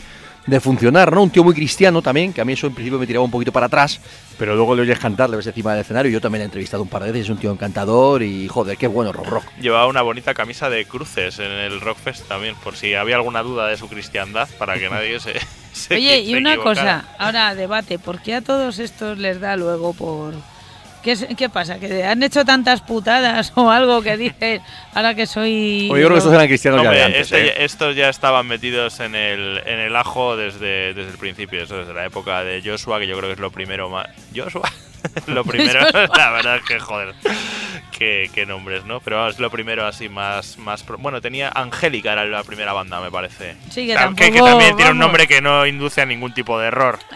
de funcionar, ¿no? Un tío muy cristiano también, que a mí eso en principio me tiraba un poquito para atrás, pero luego le oyes cantar, le ves encima del escenario, y yo también le he entrevistado un par de veces, es un tío encantador y, joder, qué bueno rock rock. Llevaba una bonita camisa de cruces en el Rockfest también, por si había alguna duda de su cristiandad, para que nadie se. se Oye, y una equivocara. cosa, ahora debate, ¿por qué a todos estos les da luego por... ¿Qué, qué pasa? ¿Que han hecho tantas putadas o algo que dicen ahora que soy... Oye, yo creo que estos eran cristianos ya Hombre, de antes, este- ¿eh? estos ya estaban metidos en el, en el ajo desde, desde el principio, eso desde la época de Joshua, que yo creo que es lo primero más. ¿Joshua? lo primero, la verdad es que joder, qué, qué nombres, ¿no? Pero vamos, es lo primero así más, más. pro- Bueno, tenía Angélica, era la primera banda, me parece. Sí, que tampoco... que también tiene un vamos. nombre que no induce a ningún tipo de error.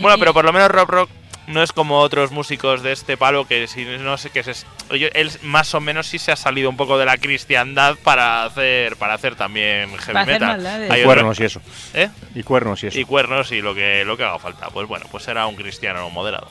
Bueno, pero por lo menos Rob Rock no es como otros músicos de este palo que si no sé qué es. Oye, él más o menos sí se ha salido un poco de la cristiandad para hacer para hacer también heavy Para hacer metal. maldades. Hay Y otro- cuernos y eso. ¿eh? Y cuernos y eso. Y cuernos y lo que lo que haga falta. Pues bueno, pues era un cristiano moderado.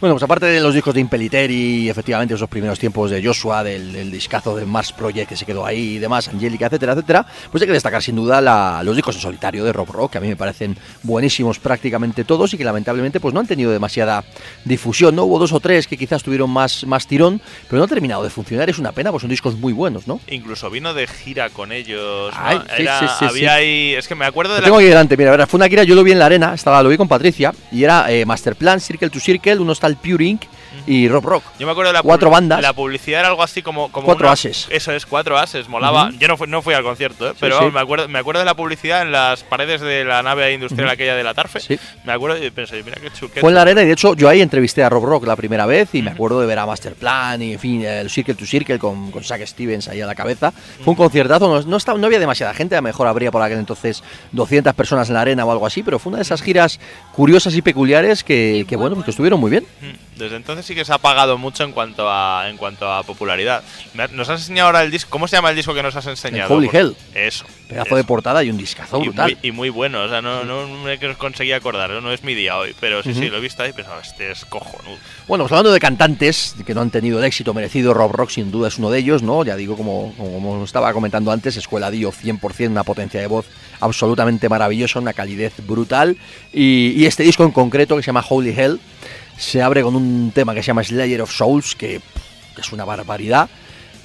Bueno, pues aparte de los discos de Impeliteri, efectivamente esos primeros tiempos de Joshua, del, del discazo de Mars Project que se quedó ahí y demás, Angélica, etcétera, etcétera, pues hay que destacar sin duda la- los discos en solitario de Rock Rock, que a mí me parecen buenísimos prácticamente todos y que lamentablemente pues no han tenido demasiada difusión, ¿no? Hubo dos o tres que quizás tuvieron más, más tirón, pero no han terminado de funcionar, es una pena, pues son discos muy buenos, ¿no? Incluso vino de gira con ellos. ¿no? Ay, sí, Era- sí, sí, había ahí. Es que me acuerdo de Lo la. tengo aquí delante, mira, verás, fue una gira, yo lo vi en la arena, estaba, lo vi con Patricia, y era eh, Masterplan, Circle to Circle, uno está el Pure Inc. y Rock Rock. Yo me acuerdo de la Cuatro bandas. La publicidad era algo así como. como Cuatro una- ases. Eso es, cuatro ases, molaba. Yo no fui, no fui al concierto, ¿eh? Sí, pero sí. me, acuerdo, me acuerdo de la publicidad en las paredes de la nave industrial Ujú. aquella de la Tarfe. Sí. Me acuerdo y pensé, mira qué chulo. Fue en la arena y de hecho yo ahí entrevisté a Rob Rock la primera vez y me acuerdo de ver a Masterplan y en fin, el Circle to Circle con, con Zack Stevens ahí a la cabeza. Fue un conciertazo, no, no, estaba, no había demasiada gente, a lo mejor habría por aquel entonces 200 personas en la arena o algo así, pero fue una de esas giras curiosas y peculiares que, que, bueno, pues que estuvieron muy bien. Desde entonces sí que se ha pagado mucho en cuanto a en cuanto a popularidad. Nos has enseñado ahora el disco. ¿Cómo se llama el disco que nos has enseñado? Holy Por- Hell. Eso. Pedazo eso. de portada y un discazo y brutal. muy, y muy bueno, o sea, no, no me conseguí acordar, no es mi día hoy, pero sí, sí, Ujú. lo he visto ahí y pensaba, este es cojonudo. Bueno, pues hablando de cantantes que no han tenido el éxito merecido, Rob Rock sin duda es uno de ellos, ¿no? Ya digo, como, como estaba comentando antes, Escuela Dio 100%, una potencia de voz absolutamente maravillosa, una calidez brutal. Y, y este disco en concreto, que se llama Holy Hell, se abre con un tema que se llama Slayer of Souls, que, que es una barbaridad.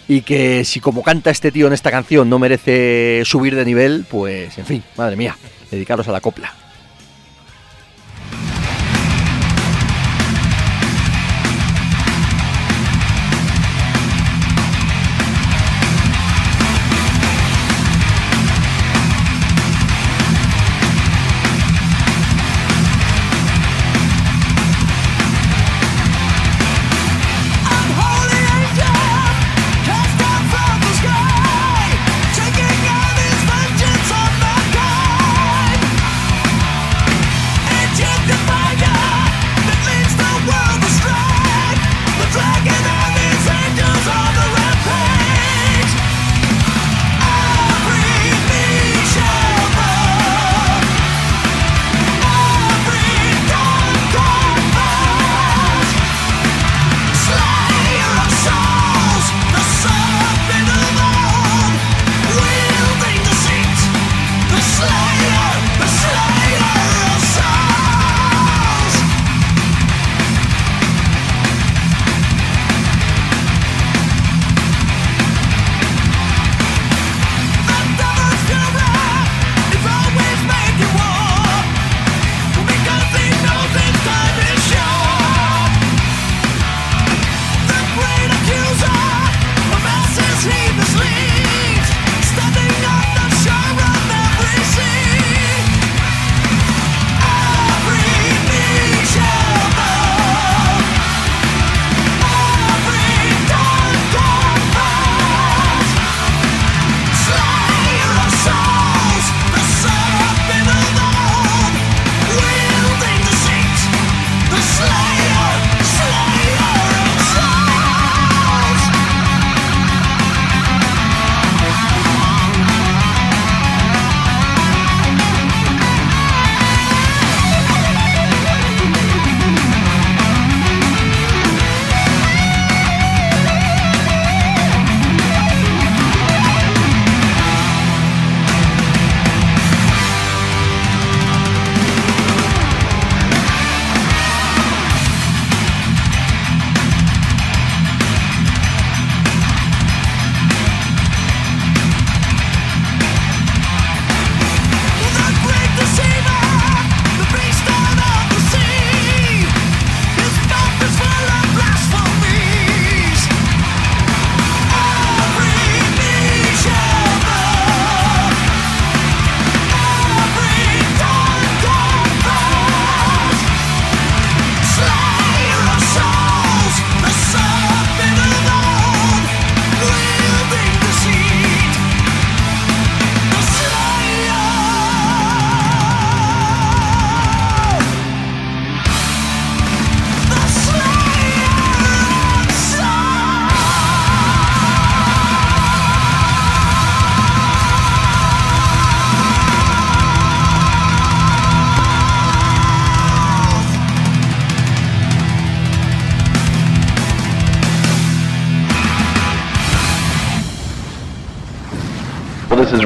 Y que si como canta este tío en esta canción no merece subir de nivel, pues en fin, madre mía, dedicaros a la copla.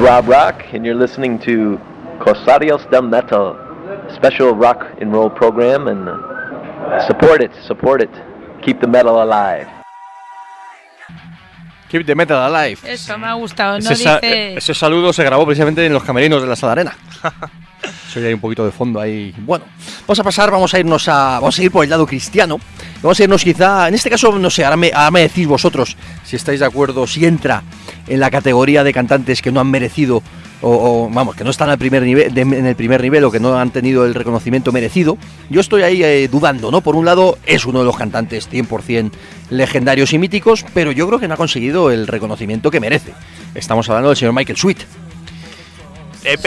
Rob Rock, and you're listening to Cosarios del Metal, special rock and roll program, and uh, support it, support it. Keep the metal alive. Keep the metal alive. Eso me ha gustado. No ese, sa- dice. ese saludo se grabó precisamente en los camerinos de la sala arena. Soy ahí un poquito de fondo ahí. Bueno, vamos a pasar, vamos a irnos a. Vamos a ir por el lado cristiano. Vamos a irnos quizá. En este caso, no sé, ahora me, ahora me decís vosotros si estáis de acuerdo, si entra en la categoría de cantantes que no han merecido. O, vamos, que no están al primer nivel, en el primer nivel o que no han tenido el reconocimiento merecido. Yo estoy ahí eh, dudando, ¿no? Por un lado, es uno de los cantantes 100% legendarios y míticos, pero yo creo que no ha conseguido el reconocimiento que merece. Estamos hablando del señor Michael Sweet.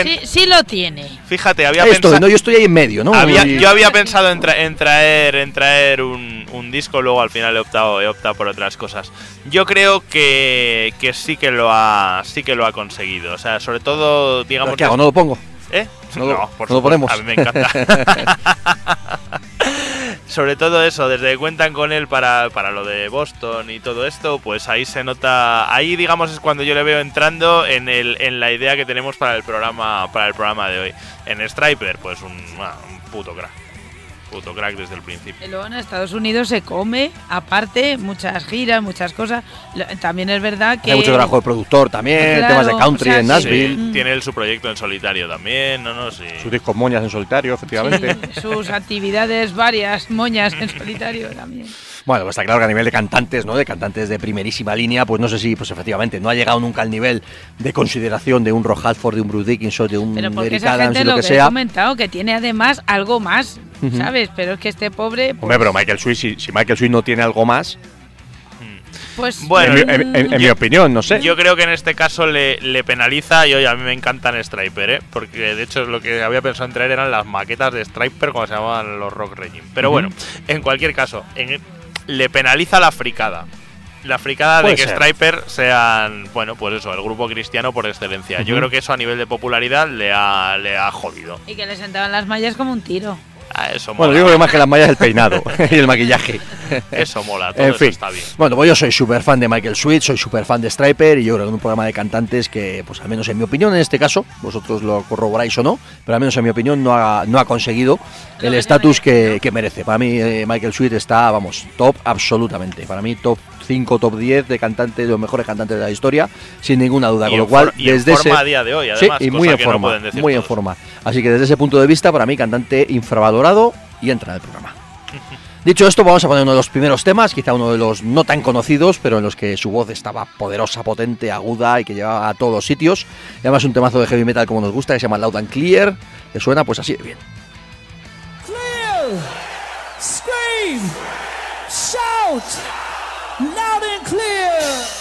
Sí, sí lo tiene. Fíjate, había pensado. ¿no? Yo estoy ahí en medio, ¿no? Había- yo había pensado en, tra- en traer en traer un, un disco, luego al final he optado, he optado por otras cosas. Yo creo que, que sí que lo ha sí que lo ha conseguido. O sea, sobre todo, digamos. ¿Qué hago? ¿No lo pongo? ¿Eh? No lo- por no lo ponemos. A mí me encanta. Sobre todo eso, desde que cuentan con él para, para lo de Boston y todo esto, pues ahí se nota, ahí digamos es cuando yo le veo entrando en, el, en la idea que tenemos para el programa para el programa de hoy. En Striper, pues un, ah, un puto crack, puto crack desde el principio. Y luego en Estados Unidos se come, aparte, muchas giras, muchas cosas. También es verdad que. Hay mucho trabajo de productor también, Claro, temas de country o sea, en. Nashville. Sí, tiene él su proyecto en solitario también, no, no, sí. Sus discos moñas en solitario, efectivamente. Sí, sus actividades varias, moñas en solitario también. Bueno, pues está claro que a nivel de cantantes, ¿no? De cantantes de primerísima línea, pues no sé si, pues efectivamente, no ha llegado nunca al nivel de consideración de un Rock Halford, de un Bruce Dickinson, de un Pero porque Eric esa Adams gente y lo lo que que, he sea. comentado, que tiene además algo más, ¿sabes? Pero es que este pobre. Pues, Hombre, pero Michael Sweet, si, si Michael Sweet no tiene algo más, pues, Bueno, en, mi- en- en- en mi yo- opinión, no sé. Yo creo que en este caso le, le penaliza y oye, a mí me encantan Striper, ¿eh? Porque de hecho lo que había pensado en traer eran las maquetas de Striper como se llamaban los Rock Regime. Pero bueno, en cualquier caso, en- le penaliza la fricada. La fricada de que ser. Striper sean, bueno, pues eso, el grupo cristiano por excelencia. Yo creo que eso a nivel de popularidad le ha, le ha jodido. Y que le sentaban las mallas como un tiro. Ah, eso Bueno, mola. yo creo que más que las mallas el peinado y el maquillaje. Eso mola, todo En eso fin. está bien. Bueno, pues yo soy súper fan de Michael Sweet, soy súper fan de Striper y yo creo que en un programa de cantantes que, pues al menos en mi opinión en este caso, vosotros lo corroboráis o no, pero al menos en mi opinión no ha, no ha conseguido el estatus que, que merece. Para mí eh, Michael Sweet está, vamos, top absolutamente. Para mí top 5, top 10 de cantantes, de los mejores cantantes de la historia, sin ninguna duda. Y Con lo cual, en desde forma ese... a día de hoy, Sí, además, y cosa muy en que no forma, pueden decir muy en forma. Así que desde ese punto de vista, para mí, cantante infravalorado y entra en el programa. Dicho esto, vamos a poner uno de los primeros temas, quizá uno de los no tan conocidos, pero en los que su voz estaba poderosa, potente, aguda y que llevaba a todos los sitios. Y además un temazo de heavy metal como nos gusta, que se llama Loud and Clear, que suena pues así de bien. Clear! Scream! Shout! Loud and clear! Clear!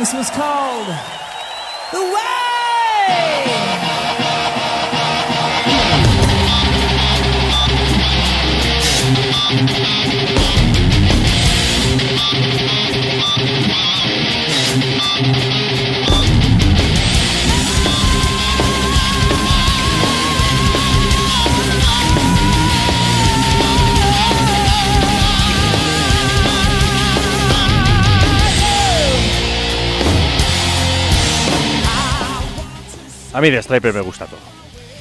This was called The Way. A mí de Striper me gusta todo.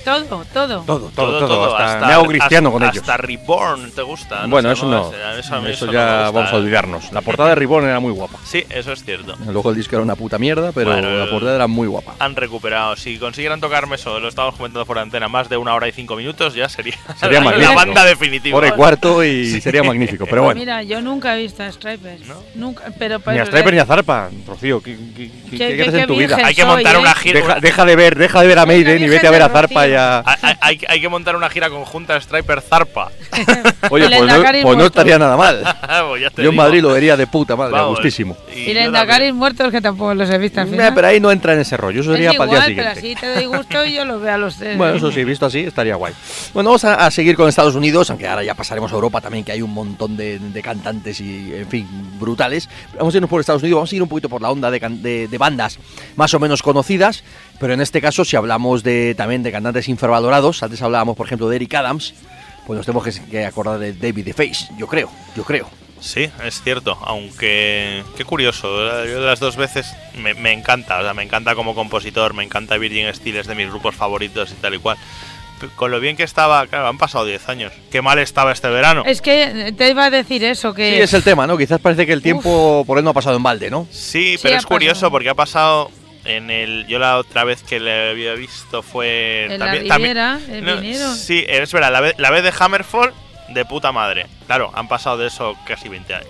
Todo, todo. Todo, todo, todo. hasta me hago cristiano con ellos. Hasta Reborn te gusta. bueno, eso no. Eso, Eso ya vamos a eh. olvidarnos. La portada de Reborn era muy guapa. Sí, eso es cierto. Luego el disco era una puta mierda, pero Bueno, la el- portada era muy guapa. Han recuperado. Si consiguieran tocarme eso, lo estábamos comentando por antena, más de una hora y cinco minutos, ya sería, Sería la banda definitiva. Hora y cuarto y sería magnífico, pero bueno. Mira, yo nunca he visto a Stripers. ¿No? Nunca, pero, Ni a Striper ni a Zarpa, Rocío. ¿Qué, qué, qué- Qué- qué en tu vida? Hay que montar ¿eh? una gira. Deja, deja de ver, deja de ver a Maiden y vete a ver a Zarpa Rocío. A. Hay, hay- hay- que montar una gira conjunta Striper Zarpa. Oye, El pues no, pues no estaría nada mal. Pues ya te Yo en digo. Madrid lo vería de puta madre, a Vamos, gustísimo. y Y yo los también. Dakaris muertos que tampoco los he visto al final. pero ahí no entra en ese rollo, eso sería es para igual, el día pero siguiente. así te doy gusto y yo los veo a los tres. Bueno, eso sí, visto así, estaría guay. Bueno, vamos a, a seguir con Estados Unidos, aunque ahora ya pasaremos a Europa también, que hay un montón de, de cantantes y, en fin, brutales. Vamos a irnos por Estados Unidos, vamos a ir un poquito por la onda de, de- de bandas más o menos conocidas, pero en este caso, si hablamos de también de cantantes infravalorados, antes hablábamos, por ejemplo, de Eric Adams, pues nos tenemos que, acordar de David the Face, yo creo, yo creo. Sí, es cierto, aunque qué curioso, yo de las dos veces me, me encanta, o sea, me encanta como compositor, me encanta Virgin Steel, es de mis grupos favoritos y tal y cual. Con lo bien que estaba, claro, han pasado 10 años. Qué mal estaba este verano. Es que te iba a decir eso, que Sí, es el tema, ¿no? Quizás parece que el tiempo por él no ha pasado en balde, ¿no? Sí, Sí, pero es curioso pasado. porque ha pasado en el. Yo la otra vez que le había visto fue. En la Riviera, eh, vinieron. Sí, es verdad, la vez, la vez de Hammerfall, de puta madre. Claro, han pasado de eso casi 20 años.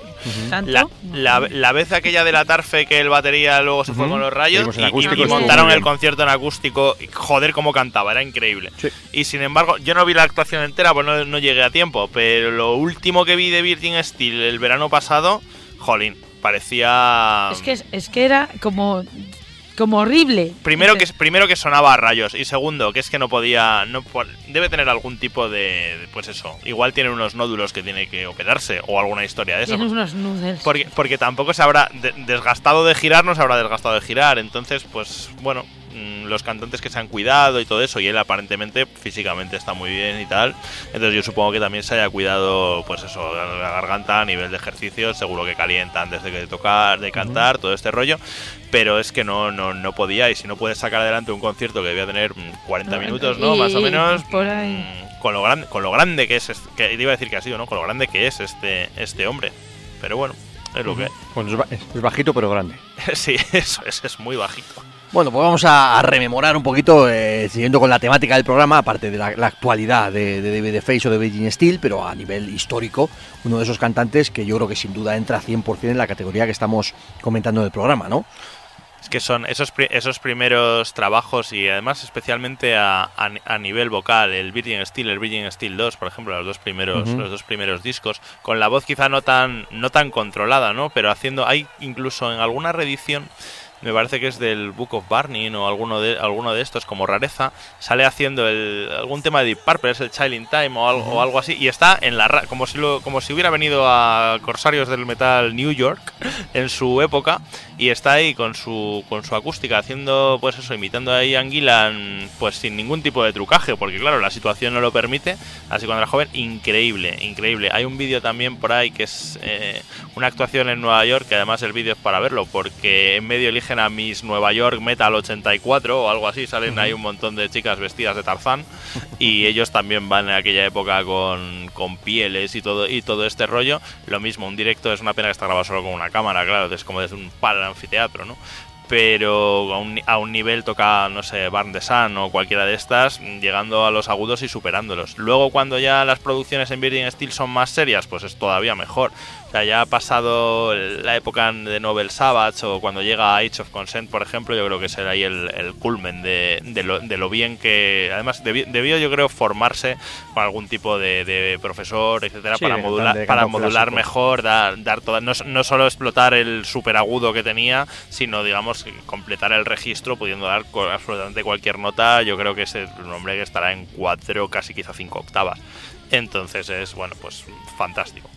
La, la, la vez aquella de la Tarfe que el batería luego se fue con los rayos y- montaron el concierto en acústico. y joder, cómo cantaba, era increíble. Sí. Y sin embargo, yo no vi la actuación entera, pues no, no llegué a tiempo. Pero lo último que vi de Virgin Steel el verano pasado, jolín, parecía. Es que, es que era como, como horrible. Primero que, primero que sonaba a rayos y segundo que es que no podía no debe tener algún tipo de pues eso igual tiene unos nódulos que tiene que operarse o alguna historia de eso Tienes unos noodles. porque, porque tampoco se habrá de- desgastado de girar, no se habrá desgastado de girar. Entonces, pues bueno, los cantantes que se han cuidado y todo eso, y él aparentemente físicamente está muy bien y tal. Entonces yo supongo que también se haya cuidado, pues eso, la garganta a nivel de ejercicio, seguro que calienta antes de que tocar, de cantar, todo este rollo. Pero es que no, no, no podía, y si no puedes sacar adelante un concierto que debía tener mm, 40 No, minutos, ¿no? y- Más o menos. por ahí. mm, Con lo, grande, con lo grande que es, este- que iba a decir que ha sido, ¿no? Con lo grande que es este, este hombre. Pero bueno, es lo que. Bueno, es bajito pero grande. Sí, eso es, es muy bajito. Bueno, pues vamos a, a rememorar un poquito, eh, siguiendo con la temática del programa, aparte de la, la actualidad de, de David Face o de Virgin Steel, pero a nivel histórico, uno de esos cantantes que yo creo que sin duda entra 100% en la categoría que estamos comentando del programa, ¿no? Es que son esos, esos primeros trabajos y además especialmente a, a, a nivel vocal, el Virgin Steel, el Virgin Steel 2, por ejemplo, los dos primeros, Ujú. los dos primeros discos, con la voz quizá no tan, no tan controlada, ¿no? Pero haciendo, hay incluso en alguna reedición, me parece que es del Book of Barney o alguno de, alguno de estos como rareza, sale haciendo el, algún tema de Deep Purple, es el Child in Time o algo, o algo así, y está en la como si lo, como si hubiera venido a Corsarios del Metal New York en su época y está ahí con su con su acústica haciendo pues eso imitando a Ian Gillan pues sin ningún tipo de trucaje porque claro la situación no lo permite así cuando era joven increíble increíble. Hay un vídeo también por ahí que es eh, una actuación en Nueva York que además el vídeo es para verlo porque en medio eligen a Miss Nueva York Metal 84 o algo así salen ahí un montón de chicas vestidas de Tarzán y ellos también van en aquella época con, con pieles y todo y todo este rollo lo mismo un directo es una pena que está grabado solo con una cámara claro es como desde un pal anfiteatro no pero a un, a un nivel toca, no sé, Barn de Sun o cualquiera de estas, llegando a los agudos y superándolos. Luego, cuando ya las producciones en Virgin Steel son más serias, pues es todavía mejor. O sea, ya ha pasado la época de Nobel Savage o cuando llega Age of Consent, por ejemplo, yo creo que será ahí el, el culmen de, de, lo, de, lo, bien que. Además, debió, debió, yo creo, formarse con algún tipo de, de profesor, etcétera, Sí, para modular, para modular clásico. mejor, dar, dar toda, no, no solo explotar el super agudo que tenía, sino, digamos, completar el registro, pudiendo dar absolutamente cualquier nota. Yo creo que es un hombre que estará en cuatro, casi quizá cinco octavas. Entonces es, bueno, pues fantástico.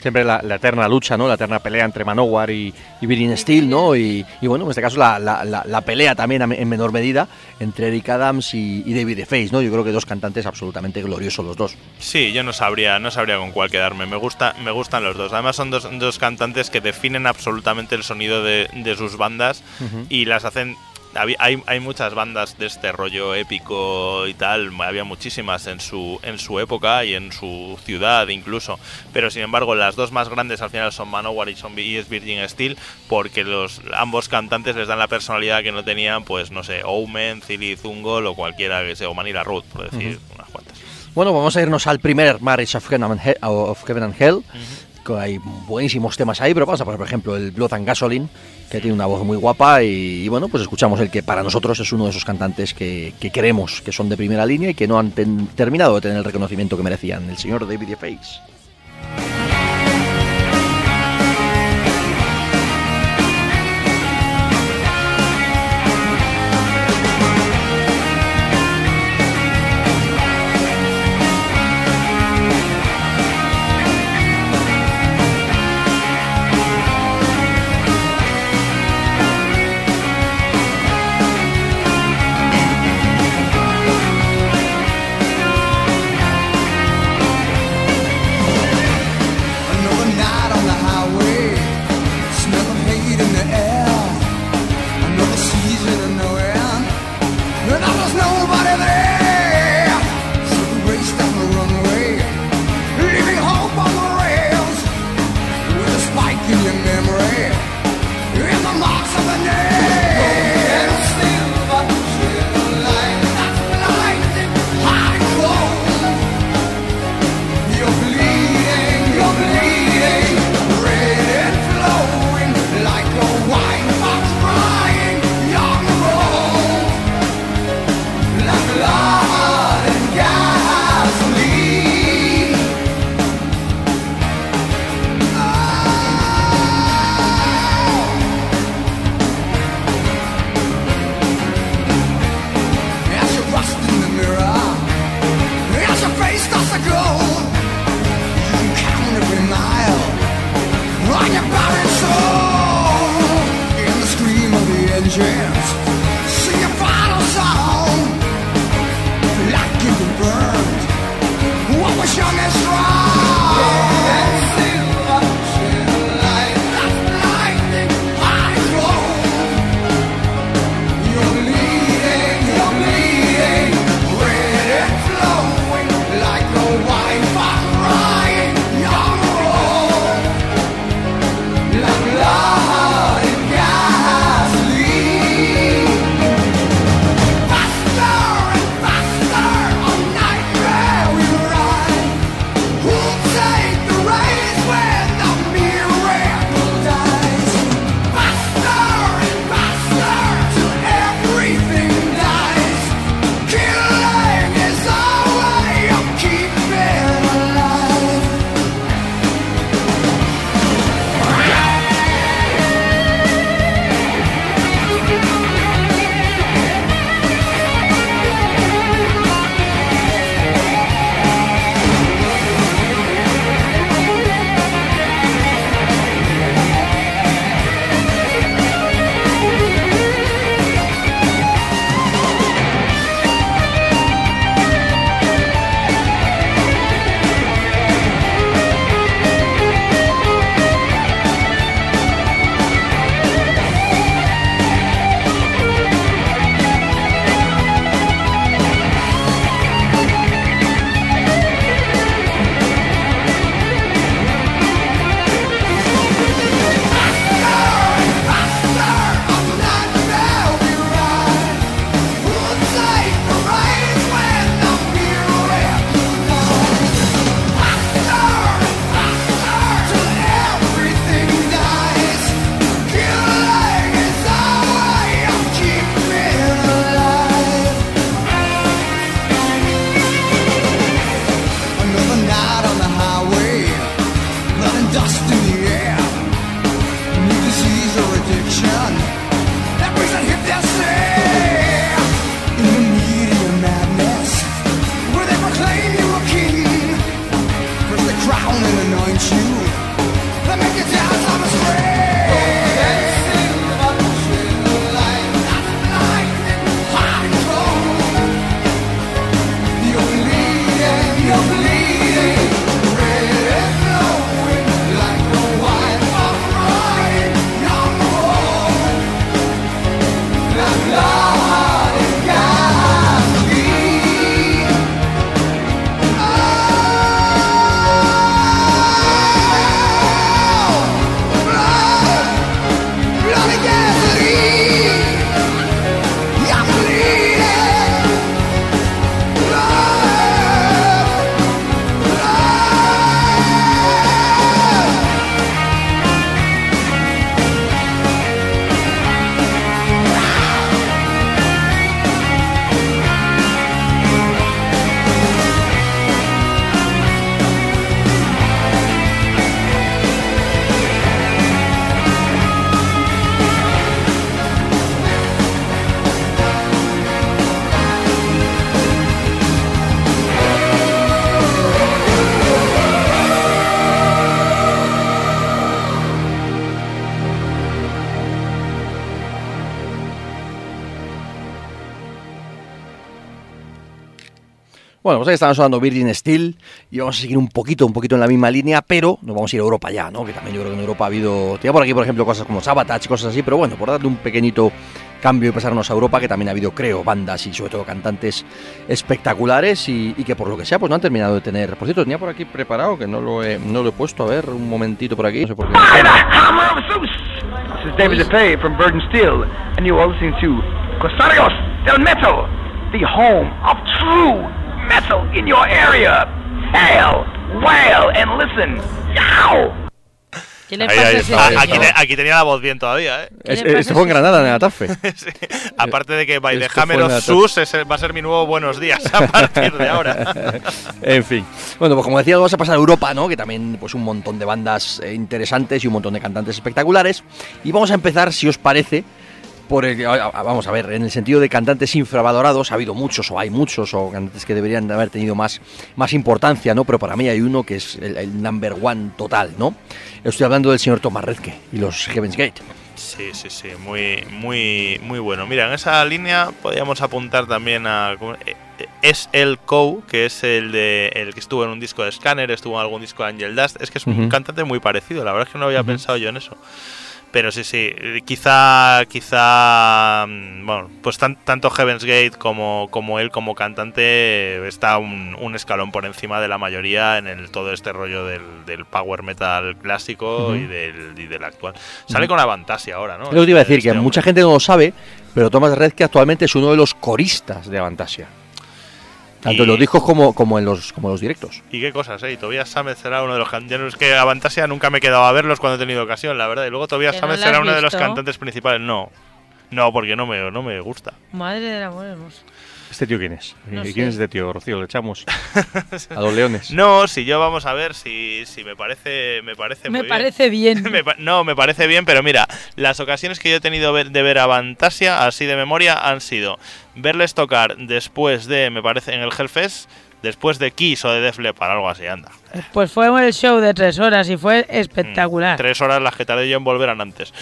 Siempre la, la eterna lucha, ¿no? La eterna pelea entre Manowar y, y Virgin Steel, ¿no? Y, y bueno, en este caso la, la- la- la pelea también en menor medida entre Eric Adams y, y David Face, ¿no? Yo creo que dos cantantes absolutamente gloriosos los dos. Sí, yo no sabría, no sabría con cuál quedarme. Me gusta, me gustan los dos. Además son dos, dos cantantes que definen absolutamente el sonido de, de sus bandas y las hacen. Hay, hay muchas bandas de este rollo épico y tal, había muchísimas en su, en su época y en su ciudad incluso, pero sin embargo las dos más grandes al final son Manowar y, son, y es Virgin Steel porque los ambos cantantes les dan la personalidad que no tenían, pues no sé, Omen, Zilly Zungol o cualquiera que sea, o Manila Root, por decir unas cuantas. Bueno, vamos a irnos al primer Marriage of Heaven and Hell, of Heaven and Hell, hay buenísimos temas ahí, pero vamos a poner, por ejemplo, el Blood and Gasoline, que tiene una voz muy guapa y, bueno, pues escuchamos el que para nosotros es uno de esos cantantes que, que queremos, que son de primera línea y que no han terminado de tener el reconocimiento que merecían, el señor David Face. Bueno, pues ahí estamos hablando Virgin Steel y vamos a seguir un poquito, un poquito en la misma línea, pero nos vamos a ir a Europa ya, ¿no? Que también yo creo que en Europa ha habido, tenía por aquí, por ejemplo, cosas como Sabotage, cosas así, pero bueno, por darle un pequeñito cambio y pasarnos a Europa, que también ha habido, creo, bandas y sobre todo cantantes espectaculares y, y que por lo que sea, pues no han terminado de tener. Por cierto, tenía por aquí preparado, que no lo he, no lo he puesto, a ver, un momentito por aquí, no sé por qué. This is David DeFay from Burden Steel, and you are listening to Cosarios del Metal, the home of true metal in your area. Hail, wail, and listen. Yow! ¿Qué le Ahí, pasa ahí a ese está. señor? aquí, te- aquí tenía la voz bien todavía, ¿eh? ¿Qué Es- le pasa esto a fue en Granada, en Atafe. Sí. Aparte de que By the Sus es el- va a ser mi nuevo Buenos Días a partir de ahora. en fin. Bueno, pues como decía, vamos a pasar a Europa, ¿no? Que también, pues un montón de bandas eh, interesantes y un montón de cantantes espectaculares. Y vamos a empezar, si os parece, por el, vamos a ver, en el sentido de cantantes infravalorados, ha habido muchos, o hay muchos, o cantantes que deberían de haber tenido más, más importancia, ¿no? Pero para mí hay uno que es el, el number one total, ¿no? Estoy hablando del señor Tomás Redke y los Heaven's Gate. Sí, sí, sí, muy, muy, muy bueno. Mira, en esa línea podríamos apuntar también a. Eh, eh, es el Cow, que es el de el que estuvo en un disco de Scanner, estuvo en algún disco de Angel Dust. Es que es un Ujú. cantante muy parecido. La verdad es que no había pensado yo en eso. Pero sí, sí, eh, quizá, quizá, mm, bueno, pues tan- tanto Heaven's Gate como, como él como cantante está un, un escalón por encima de la mayoría en el todo este rollo del, del power metal clásico y, del, y del actual. Sale con Avantasia ahora, ¿no? Es lo que te iba a decir, Este que hombre. mucha gente no lo sabe, pero Tomás Redke actualmente es uno de los coristas de Avantasia. Tanto en Y- los discos como, como, en los, como en los directos. Y qué cosas, ¿eh? Y Tobias Sammet será uno de los cantantes. Es que Avantasia nunca me he quedado a verlos cuando he tenido ocasión, la verdad. Y luego Tobias ¿Que no será uno de los cantantes principales. No. No, porque no me, no me gusta. Madre del amor hermoso. ¿Este tío quién es? No ¿Y sé. ¿Quién es este tío, Rocío? Le echamos a los leones. No, si yo vamos a ver si, si me parece me parece Me muy parece bien. bien. Me pa- no, me parece bien, pero mira, las ocasiones que yo he tenido de ver a Vantasia, así de memoria, han sido verles tocar después de, me parece, en el Hellfest, después de Kiss o de Def Leppard, algo así, anda. Pues fue el show de tres horas y fue espectacular. Mm, Tres horas las que tardé yo en volver antes.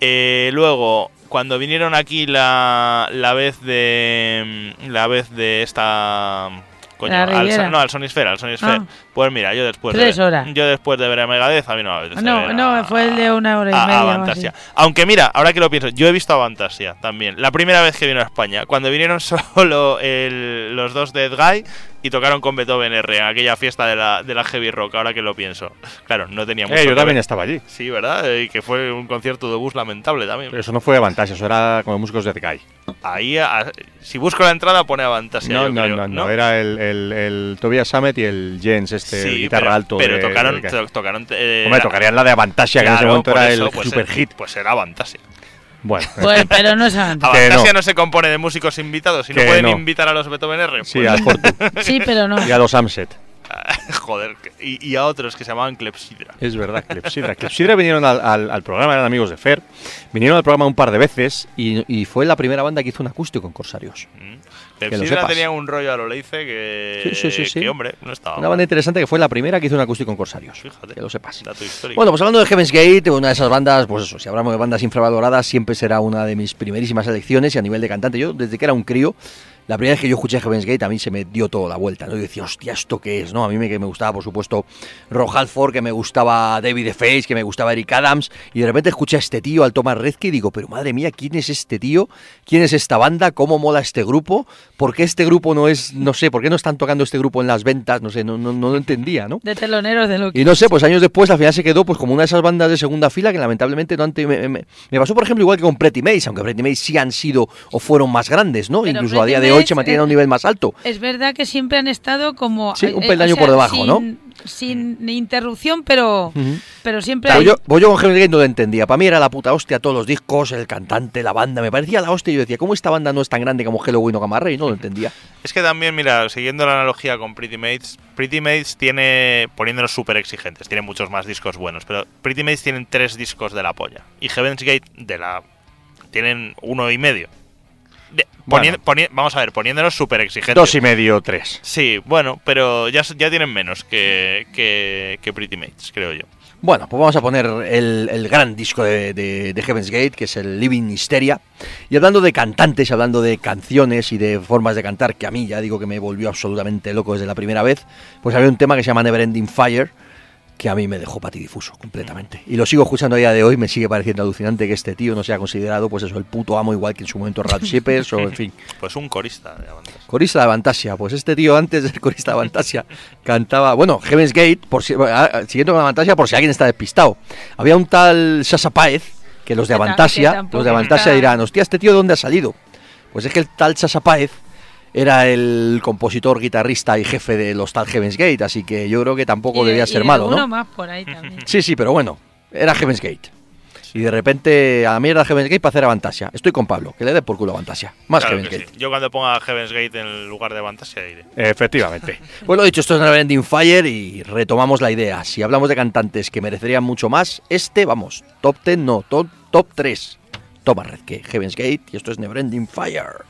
Eh, luego, cuando vinieron aquí la, la vez de. mm, La vez de esta. Coño, al, no, al Sonisphere, al Sonisphere. Ah. Pues mira, yo después. Tres de, horas. Yo después de ver a Megadeth, a mí no me apetece no, ver no, a- fue el de una hora y a- a media. o así. Avantasia. Aunque mira, ahora que lo pienso, yo he visto a Avantasia también. La primera vez que vino a España, cuando vinieron solo el- los dos Dead Guy y tocaron con Beethoven R en aquella fiesta de la, de la heavy rock, ahora que lo pienso. Claro, no tenía mucho Eh, yo que también ver. estaba allí. Sí, ¿verdad? Y que fue un concierto de bus lamentable también. Pero eso no fue Avantasia, eso era como músicos de Guy. Ahí, a- si busco la entrada, pone Avantasia. No, yo no, creo, no, no, era el, el, el Tobias Sammet y el Jens, este, Sí, guitarra pero, alto. Pero de- tocaron. de- to- tocaron eh, Hombre, tocarían la de Avantasia, que en ese momento era eso, el pues, super hit. Pues era Avantasia. Bueno, Pues, pero no es Avantasia. No. no. se compone de músicos invitados. Si no pueden no. invitar a los Beethoven R. sí, pues- al Fortu Sí, pero no. y a los Amset. Joder, que- y, y a otros que se llamaban Clepsidra. Es verdad, Clepsidra. Clepsidra vinieron al, al- al programa, eran amigos de Fer. Vinieron al programa un par de veces y, y fue la primera banda que hizo un acústico con Corsarios. Mm. Lo Clepsidra sepas. tenía un rollo a lo Leice que. Sí, sí, sí, que, hombre, no estaba. Una banda interesante que fue la primera que hizo un acústico con Corsarios. Fíjate. Que lo sepas. Dato histórico. Bueno, pues hablando de Heaven's Gate, una de esas bandas, pues eso, si hablamos de bandas infravaloradas, siempre será una de mis primerísimas elecciones y a nivel de cantante. Yo, desde que era un crío, la primera vez que yo escuché Heaven's Gate, a mí se me dio toda la vuelta, ¿no? Yo decía, hostia, ¿esto qué es? ¿no? A mí me, que me gustaba, por supuesto, Rob Halford, que me gustaba David the Face, que me gustaba Eric Adams, y de repente escuché a este tío, al Thomas Redke, y digo, pero madre mía, ¿quién es este tío? ¿Quién es esta banda? ¿Cómo mola este grupo? ¿Por qué este grupo no es, no sé, por qué no están tocando este grupo en las ventas? No sé, no, no, no lo entendía, ¿no? De teloneros de lo Y no sé, pues años después al final se quedó pues como una de esas bandas de segunda fila que lamentablemente no han te- me, me- me pasó por ejemplo igual que con Pretty Mace, aunque Pretty Mace sí han sido o fueron más grandes, ¿no? Pero Incluso a día de hoy Se mantienen a un eh, nivel más alto. Es verdad que siempre han estado como... Sí, un eh, peldaño o sea, por debajo, sin- ¿no? Sin interrupción, pero, pero siempre Claro, hay- yo, pues yo con Heaven's Gate no lo entendía. Para mí era la puta hostia todos los discos, el cantante, la banda. Me parecía la hostia y yo decía, ¿cómo esta banda no es tan grande como Halloween o Ray? No lo entendía. Es que también, mira, siguiendo la analogía con Pretty Mates, Pretty Mates tiene, poniéndonos súper exigentes, tiene muchos más discos buenos, pero Pretty Mates tienen tres discos de la polla. Y Heaven's Gate de la... tienen uno y medio. De- Bueno. ponien- poni- vamos a ver, poniéndonos súper exigentes. Dos y medio, tres. Sí, bueno, pero ya, ya tienen menos que, que, que Pretty Mates, creo yo. Bueno, pues vamos a poner el, el gran disco de, de- de Heaven's Gate, que es el Living Hysteria. Y hablando de cantantes, hablando de canciones y de formas de cantar, que a mí ya digo que me volvió absolutamente loco desde la primera vez, pues había un tema que se llama Neverending Fire, que a mí me dejó patidifuso completamente. Y lo sigo escuchando a día de hoy, me sigue pareciendo alucinante que este tío no sea considerado, pues eso, el puto amo, igual que en su momento Ralph Shippers, o en fin. Pues un corista de bandas. Corista de Fantasia, pues este tío antes de ser corista de Fantasia cantaba, bueno, Heaven's Gate, por si, ah, siguiendo con la Fantasia, por si alguien está despistado. Había un tal Sasa Páez, que los de Avantasia, los de Avantasia dirán, hostia, ¿este tío de dónde ha salido? Pues es que el tal Sasa Páez era el compositor, guitarrista y jefe de los tal Heaven's Gate, así que yo creo que tampoco Y- debía y ser malo, alguno ¿no? más por ahí también. Sí, sí, pero bueno, era Heaven's Gate. Y de repente a la mierda Heaven's Gate para hacer Avantasia. Estoy con Pablo, que le dé por culo Avantasia. Más Claro Heaven's que Gate. sí. Yo cuando ponga Heaven's Gate en el lugar de Fantasia iré. Efectivamente. Pues lo dicho, esto es Neverending Fire y retomamos la idea. Si hablamos de cantantes que merecerían mucho más, este, vamos, top 10, no, top, top 3. Toma red que Heaven's Gate y esto es Neverending Fire.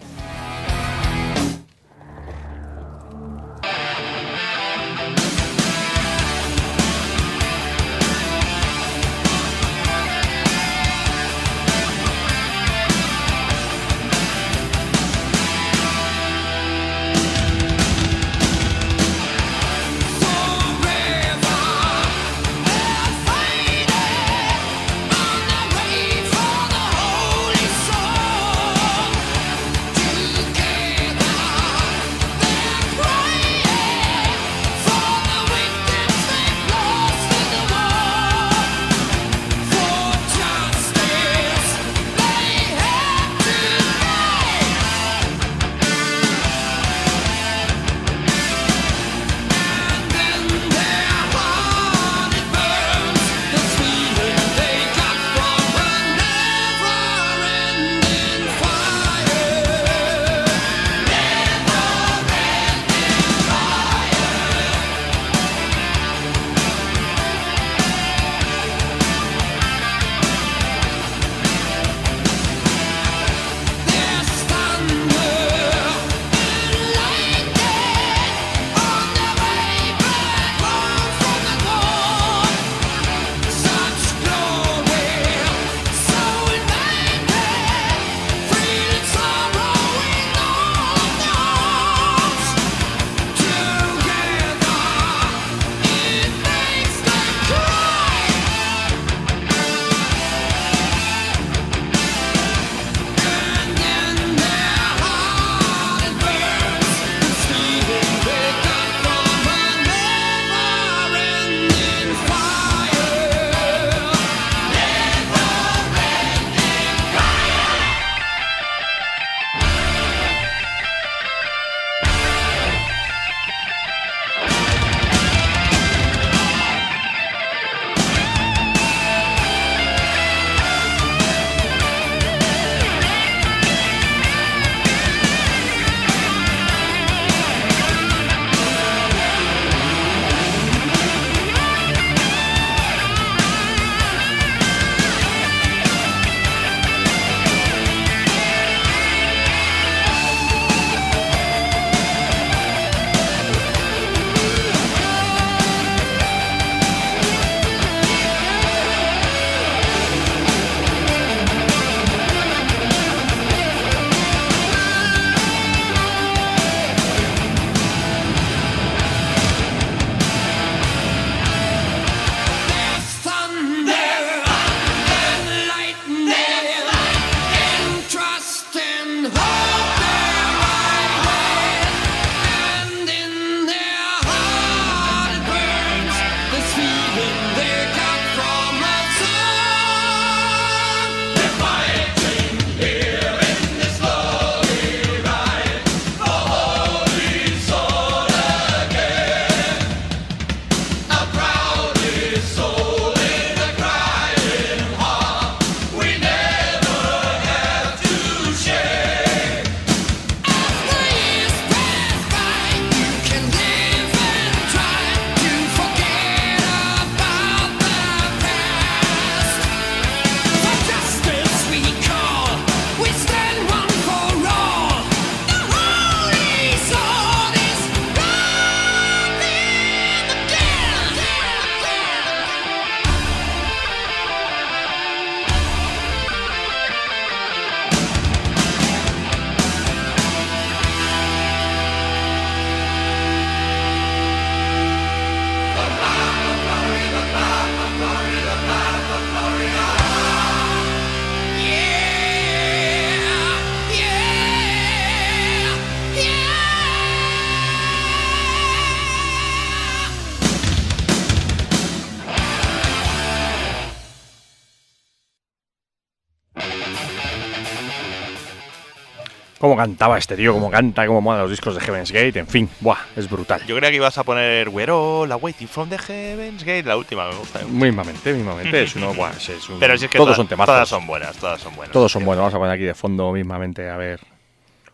Cantaba este tío, cómo canta, cómo mola los discos de Heaven's Gate, en fin, buah, es brutal. Yo creía que ibas a poner We're all waiting from the heavens gate, la última me gusta. Mismamente, mismamente, es uno, buah, es, un- Pero si es que todos to- son temazos. todas son buenas, todas son buenas. Todos son buenos, vamos a poner aquí de fondo mismamente, a ver.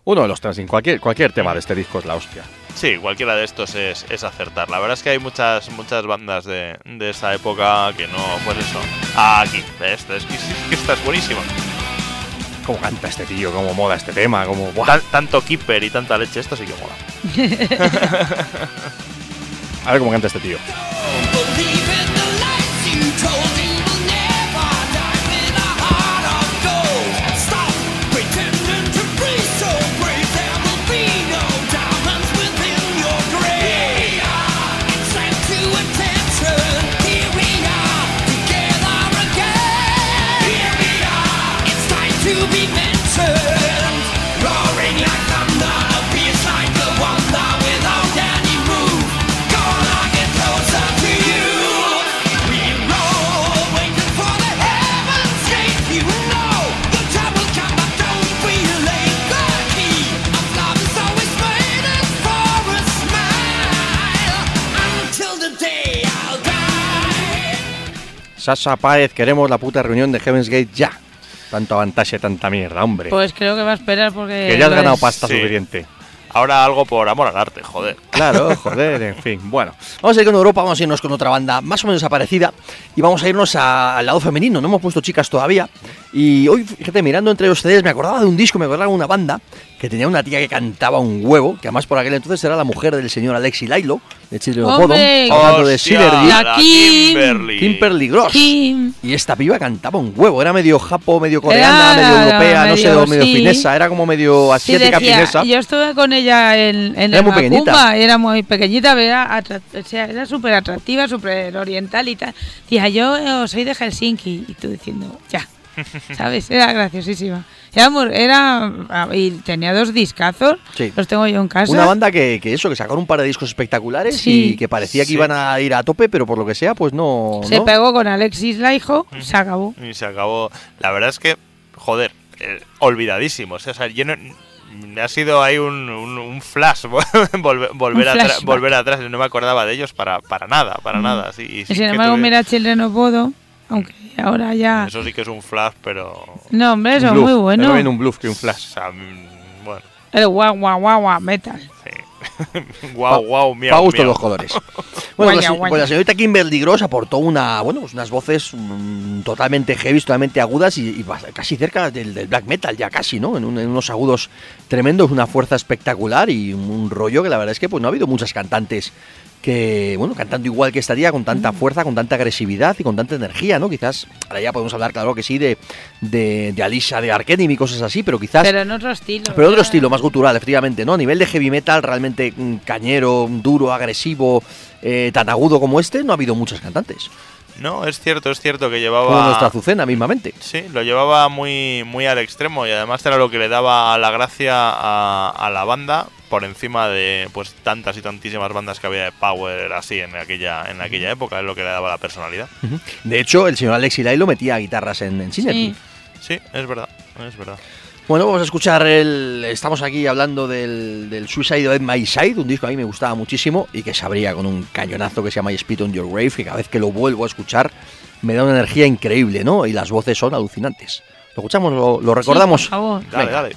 Uno de los Transing, cualquier, cualquier tema de este disco es la hostia. Sí, cualquiera de estos es, es acertar. La verdad es que hay muchas muchas bandas de, de esa época que no, pues eso. Aquí, esto es que, es que esta es buenísima. Cómo canta este tío, cómo mola este tema. Tan- tanto Keeper y tanta leche, esto sí que mola. A ver cómo canta este tío. Sasha Páez, queremos la puta reunión de Heaven's Gate ya. Tanto avantaje, tanta mierda, hombre. Pues creo que va a esperar porque. que ya has ganado es- pasta Sí. suficiente. Ahora algo por amor al arte, joder. Claro, joder, en fin. Bueno, Vamos a ir con Europa, vamos a irnos con otra banda más o menos aparecida y vamos a irnos a- al lado femenino. No hemos puesto chicas todavía. Y hoy, fíjate, mirando entre los CDs, me acordaba de un disco, me acordaba de una banda que tenía una tía que cantaba un huevo, que además por aquel entonces era la mujer del señor Alexi Lailo, de Chile ¡Hombre! hablando de Kim. Kimberly. Kimberly Gross. Kim. Y esta piba cantaba un huevo, era medio japo, medio coreana, Era medio europea, no sé, medio, finesa, era como medio Sí, asiática decía, finesa. yo estuve con ella en, en Era muy pequeñita. Macumba, era muy pequeñita, pero era, o sea, era súper atractiva, súper oriental y tal. Decía, yo eh, soy de Helsinki, y tú diciendo, ya, ¿sabes? Era graciosísima. Era, ah, y tenía dos discazos, Sí. los tengo yo en casa. Una banda que, que eso, que sacaron un par de discos espectaculares Sí. y que parecía que Sí. iban a ir a tope, pero por lo que sea, pues no. Se no. pegó con Alexis Laiho, se acabó. Y se acabó. La verdad es que, joder, eh, olvidadísimos. O sea, yo no- me ha sido ahí un, un- un flash volver, volver, Un flashback. volver atrás. No me acordaba de ellos para, para nada, para nada. Sí, y sin embargo, tuve- mira Children of Bodo, aunque ahora ya... Eso sí que es un flash, pero. No, hombre, eso es muy bueno. bien un bluff que un O flash. sea, mm, bueno, El guau, guau, guau, guau, metal. sí. guau, guau, miau, Pa' gusto los colores. Bueno, Guaya, la, guaya. pues la señorita Kimberly Gross aportó una, bueno, pues unas voces mm, totalmente heavy, totalmente agudas y, y casi cerca del, del black metal, ya casi, ¿no? En, un- en unos agudos tremendos, una fuerza espectacular y un, un rollo que la verdad es que pues no ha habido muchas cantantes que, bueno, cantando igual que esta tía, con tanta Mm. fuerza, con tanta agresividad y con tanta energía, ¿no? Quizás, ahora ya podemos hablar, claro que sí, de, de, de Alicia, de Arcanime y cosas así, pero quizás... Pero en otro estilo. Pero otro ya. estilo, más gutural, efectivamente, ¿no? A nivel de heavy metal, realmente mm, cañero, duro, agresivo, eh, tan agudo como este, no ha habido muchos cantantes. No, es cierto, es cierto que Como llevaba. nuestra Azucena, mismamente. Sí, lo llevaba muy, muy al extremo y además era lo que le daba la gracia a, a la banda por encima de pues tantas y tantísimas bandas que había de power así en aquella en aquella época, es lo que le daba la personalidad. De hecho, el señor Alexi Lailo metía guitarras en, en. Sí. Sí, es verdad, es verdad. Bueno, vamos a escuchar el. Estamos aquí hablando del, del Suicide of My Side, un disco que a mí me gustaba muchísimo y que se abría con un cañonazo que se llama I Spit on Your Grave, que cada vez que lo vuelvo a escuchar me da una energía increíble, ¿no? Y las voces son alucinantes. Lo escuchamos, lo, lo recordamos. Sí, por favor. Dale, Venga. dale.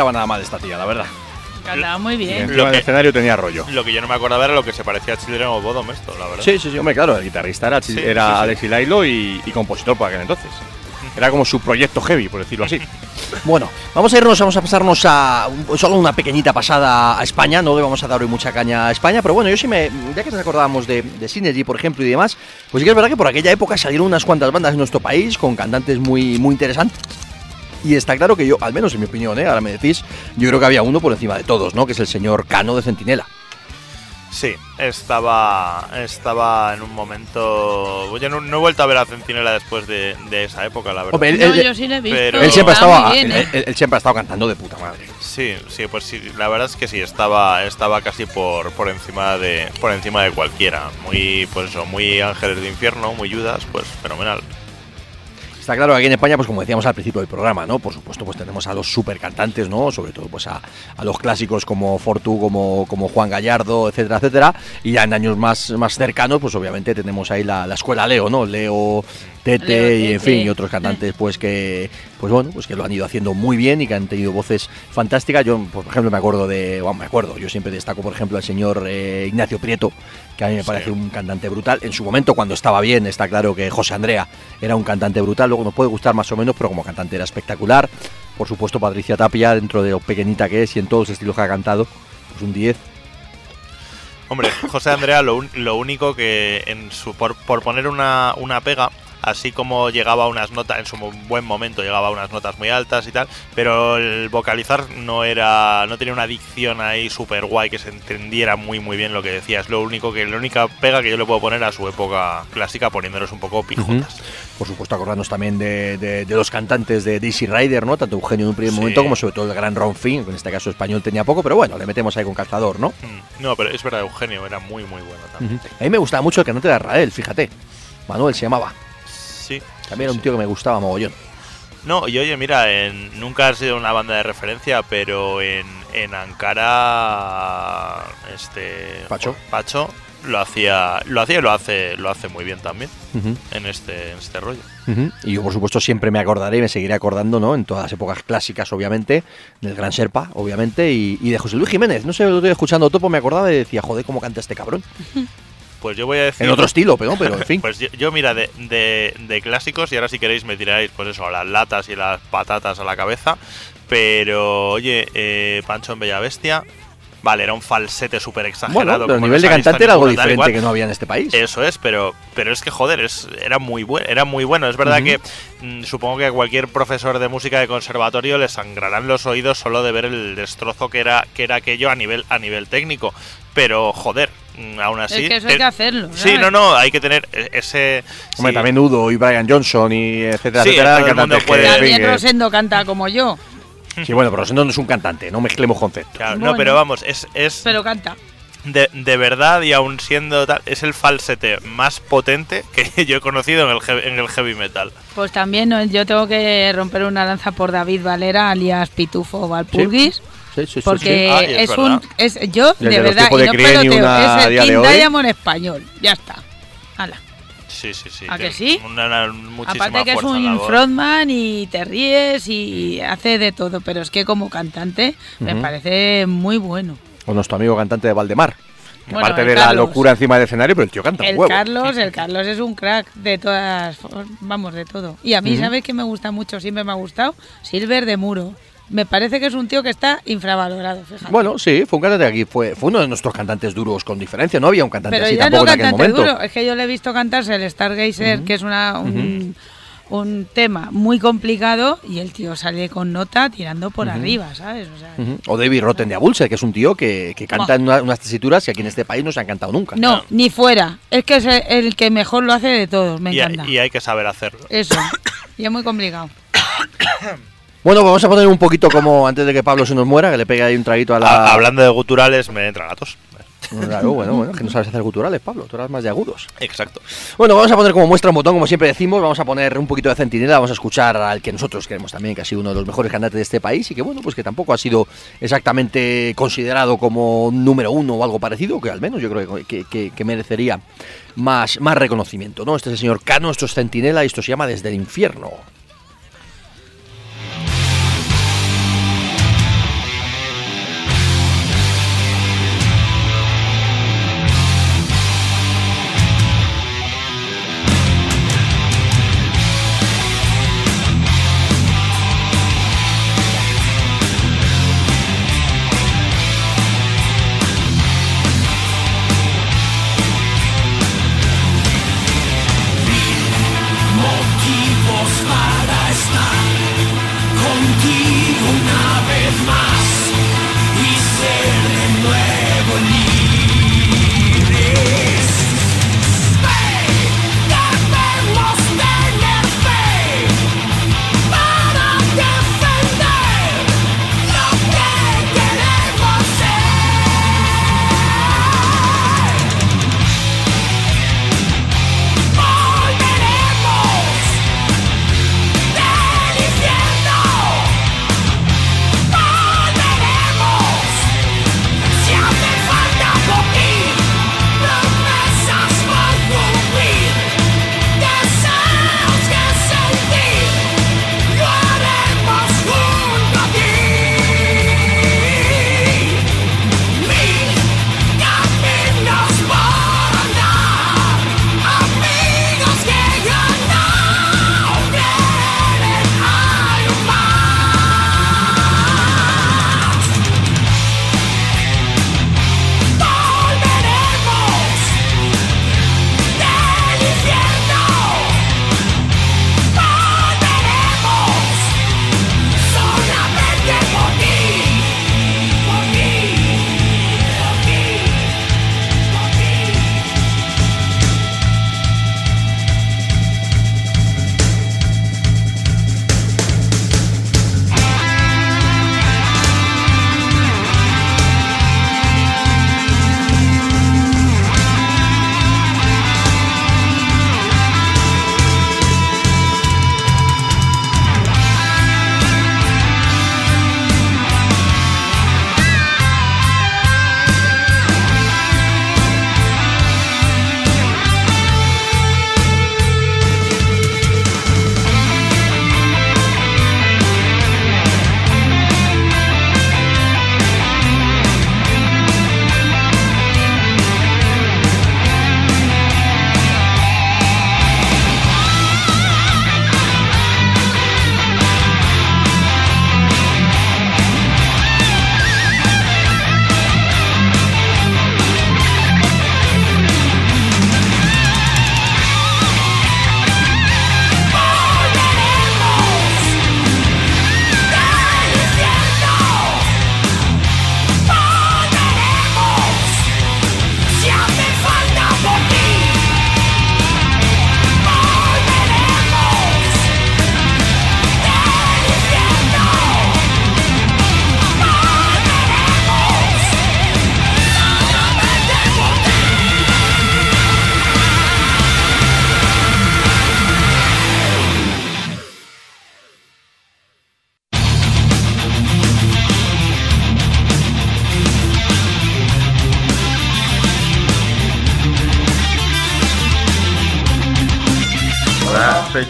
No cantaba nada mal esta tía, la verdad. Cantaba muy bien. Lo que- escenario tenía rollo. Lo que yo no me acordaba era lo que se parecía a Children of Bodom esto, la verdad. Sí, sí, sí, hombre, claro, el guitarrista era, Sí, era sí, sí. Alexi Lailo y, y compositor por aquel entonces. Era como su proyecto heavy, por decirlo así. Bueno, vamos a irnos, vamos a pasarnos a un- solo una pequeñita pasada a España. No le vamos a dar hoy mucha caña a España, pero bueno, yo sí me. Ya que nos acordábamos de, de Synergy, por ejemplo, y demás, pues sí que es verdad que por aquella época salieron unas cuantas bandas en nuestro país con cantantes muy, muy interesantes. Y está claro que yo, al menos en mi opinión, ¿eh? ahora me decís, yo creo que había uno por encima de todos, ¿no? Que es el señor Cano de Centinela. Sí, estaba, estaba en un momento. Yo no, no he vuelto a ver a Centinela después de, de esa época, la verdad. Hombre, él, No, él- yo sí le he visto. pero- él siempre, estaba, bien, ¿eh? él- él siempre ha estado cantando de puta madre. Sí, sí, pues sí, la verdad es que sí, estaba, estaba casi por, por encima de por encima de cualquiera. Muy, pues eso, muy ángeles de infierno, muy Judas, pues fenomenal. Está claro aquí en España, pues como decíamos al principio del programa, ¿no? Por supuesto, pues tenemos a los super cantantes, ¿no? Sobre todo, pues a, a los clásicos como Fortu, como, como Juan Gallardo, etcétera, etcétera. Y ya en años más, más cercanos, pues obviamente tenemos ahí la, la escuela Leo, ¿no? Leo, Tete Leo, y en fin, y otros cantantes, pues que, pues bueno, pues que lo han ido haciendo muy bien y que han tenido voces fantásticas. Yo, por ejemplo, me acuerdo de, bueno, me acuerdo, yo siempre destaco, por ejemplo, al señor eh, Ignacio Prieto, que a mí me Sí. parece un cantante brutal. En su momento, cuando estaba bien, está claro que José Andrea era un cantante brutal. Luego nos puede gustar más o menos, pero como cantante era espectacular. Por supuesto, Patricia Tapia, dentro de lo pequeñita que es y en todos los estilos que ha cantado, pues un 10. Hombre, José Andrea, lo, un- lo único que en su por, por poner una, una pega, así como llegaba a unas notas, en su buen momento llegaba a unas notas muy altas y tal, pero el vocalizar no era, no tenía una dicción ahí súper guay que se entendiera muy muy bien lo que decía. Es lo único que, la única pega que yo le puedo poner a su época clásica poniéndolos un poco pijotas. Por supuesto, acordarnos también de, de- de los cantantes de Daisy Rider, ¿no? Tanto Eugenio en un primer Sí. momento como sobre todo el gran Ron Finn, que en este caso español tenía poco, pero bueno, le metemos ahí con calzador, ¿no? Mm, No, pero es verdad, Eugenio era muy muy bueno también. A mí me gustaba mucho el cantante de Israel, fíjate. Manuel se llamaba. Sí. También era un tío que me gustaba mogollón. No, y oye, mira, en, nunca ha sido una banda de referencia, pero en, en Ankara, este Pacho. Pacho lo hacía, lo hacía y lo hace, lo hace muy bien también en este, en este rollo. Y yo, por supuesto, siempre me acordaré y me seguiré acordando, ¿no? En todas las épocas clásicas, obviamente, del Gran Serpa, obviamente, y, y de José Luis Jiménez. No sé, lo estoy escuchando Topo, me acordaba y decía, joder, cómo canta este cabrón. Pues yo voy a decir. En otro estilo, pero, pero en fin. Pues yo, yo, mira, de, de- de clásicos, y ahora si queréis me tiráis, pues eso, a las latas y las patatas a la cabeza. Pero, oye, eh, Pancho en Bella Bestia, vale, era un falsete súper exagerado. Bueno, pero como nivel de cantante era algo diferente que no había en este país. Eso es, pero, pero es que joder, es, era muy bueno, era muy bueno. Es verdad que mm, supongo que a cualquier profesor de música de conservatorio le sangrarán los oídos solo de ver el destrozo que era, que era aquello a nivel, a nivel técnico. Pero joder, aún así. es que eso hay que hacerlo. Sí, ¿sabes? no, no, hay que tener e- ese. Hombre, sí. también Udo y Brian Johnson y etcétera, Sí, etcétera. todo el mundo puede- También que- Rosendo canta como yo, Sí, bueno, pero Rosendo no es un cantante, no mezclemos conceptos. Claro, Bueno. No, pero vamos, es, es pero canta. de, de verdad y aún siendo tal, es el falsete más potente que yo he conocido en el, heavy- en el heavy metal. Pues también ¿no? yo tengo que romper una lanza por David Valera, alias Pitufo Valpurgis. Sí, sí, sí, Porque Ah, es es, un. Es, yo, Desde de verdad, tiempos y de no peloteo, una es a el día de King hoy. Diamond español. Ya está. Hala. Sí, sí, sí. ¿A que sí? Una, una- muchísima Aparte que es un frontman y te ríes y hace de todo, pero es que como cantante me parece muy bueno. O nuestro amigo cantante de Valdemar. Bueno, aparte de la locura encima del escenario, pero el tío canta un El huevo. Carlos, el Carlos es un crack de todas, vamos, de todo. Y a mí, Ujú. ¿sabes qué me gusta mucho? Siempre me ha gustado Silver de Muro. Me parece que es un tío que está infravalorado, fíjate. Bueno, sí, fue un cantante aquí, fue, fue uno de nuestros cantantes duros con diferencia. No había un cantante pero así ya tampoco no en aquel cantante momento. duro, es que yo le he visto cantarse el Stargazer, que es una, un, un tema muy complicado, y el tío sale con nota tirando por arriba, ¿sabes? O sea. O David Rotten de Abulse, que es un tío que, que canta en una- unas tesituras que aquí en este país no se han cantado nunca. No, ni fuera. Es que es el, el que mejor lo hace de todos, me Y, encanta. y hay que saber hacerlo. Eso. Y es muy complicado. Bueno, vamos a poner un poquito como antes de que Pablo se nos muera, que le pegue ahí un traguito a la. Ha- hablando de guturales, me entran gatos. Claro, bueno, bueno, que no sabes hacer culturales, Pablo, tú eras más de agudos. Exacto. Bueno, vamos a poner como muestra un botón, como siempre decimos, vamos a poner un poquito de centinela, vamos a escuchar al que nosotros queremos también, que ha sido uno de los mejores cantantes de este país y que bueno, pues que tampoco ha sido exactamente considerado como número uno o algo parecido, que al menos yo creo que, que- que merecería más, más reconocimiento, ¿no? Este es el señor Cano, esto es Centinela y esto se llama Desde el Infierno.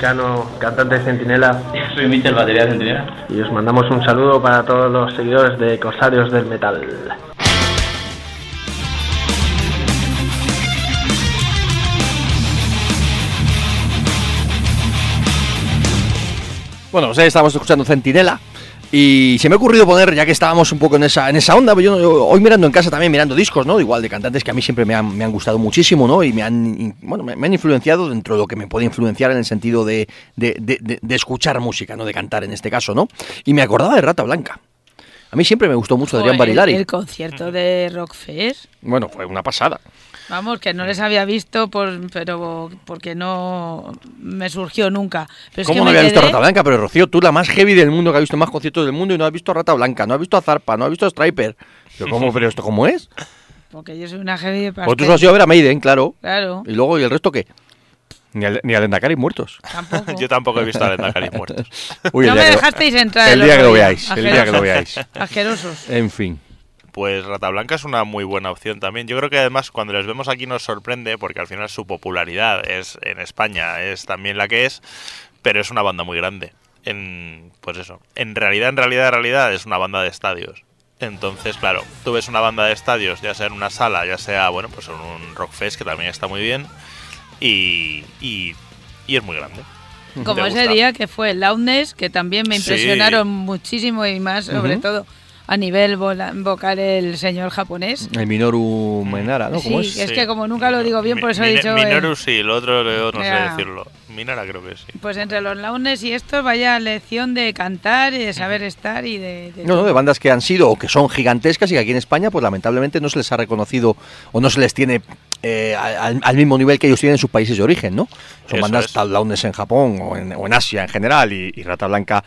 Cano, cantante de Centinela, Soy Michel, batería de centinela. y os mandamos un saludo para todos los seguidores de Corsarios del Metal. Bueno, pues ahí estamos escuchando Centinela. Y se me ha ocurrido poner, ya que estábamos un poco en esa, en esa onda, yo, yo hoy mirando en casa también, mirando discos, ¿no? Igual de cantantes que a mí siempre me han, me han gustado muchísimo, ¿no? Y me han, bueno, me, me han influenciado dentro de lo que me puede influenciar en el sentido de, de- de- escuchar música, no de cantar en este caso, ¿no? Y me acordaba de Rata Blanca. A mí siempre me gustó mucho Adrián el, Barilari. el concierto de Rockfest. Bueno, fue una pasada. Vamos, que no les había visto, por, pero porque no me surgió nunca. Pero es ¿Cómo que no había visto a Rata Blanca? Pero Rocío, tú la más heavy del mundo que ha visto más conciertos del mundo y no has visto a Rata Blanca, no has visto a Zarpa, no has visto a Striper. Pero ¿cómo? ¿Pero esto cómo es? Porque yo soy una heavy de Pues tú pastel. solo has ido a ver a Maiden, claro. Claro, Y luego, ¿y el resto qué? Ni al, ni al Endacari muertos. tampoco. Yo tampoco he visto a Lendacaris muertos. Uy, no me dejasteis entrar. el día que lo veáis, el día que lo veáis. Asquerosos. En fin. Pues Rata Blanca es una muy buena opción también. Yo creo que además cuando les vemos aquí nos sorprende porque al final su popularidad es en España es también la que es, pero es una banda muy grande. En pues eso, en realidad, en realidad, en realidad es una banda de estadios. Entonces, claro, tú ves una banda de estadios, ya sea en una sala, ya sea, bueno, pues en un Rockfest que también está muy bien y, y, y es muy grande. Como ese gusta. día que fue el Loudness, que también me Sí. impresionaron muchísimo y más, sobre todo a nivel vocal el señor japonés. El Minoru Menara, ¿no? ¿Cómo sí, es? es que como nunca lo digo bien, por eso he dicho... eh, Minoru sí, lo otro yo no sé decirlo. Minara creo que sí. pues entre los Loudness y esto, vaya lección de cantar y de saber estar y de... de No, no, de bandas que han sido o que son gigantescas y que aquí en España, pues lamentablemente no se les ha reconocido o no se les tiene eh, al, al mismo nivel que ellos tienen en sus países de origen, ¿no? Son Eso bandas es. tal Loudness en Japón o en, o en Asia en general y, y Rata Blanca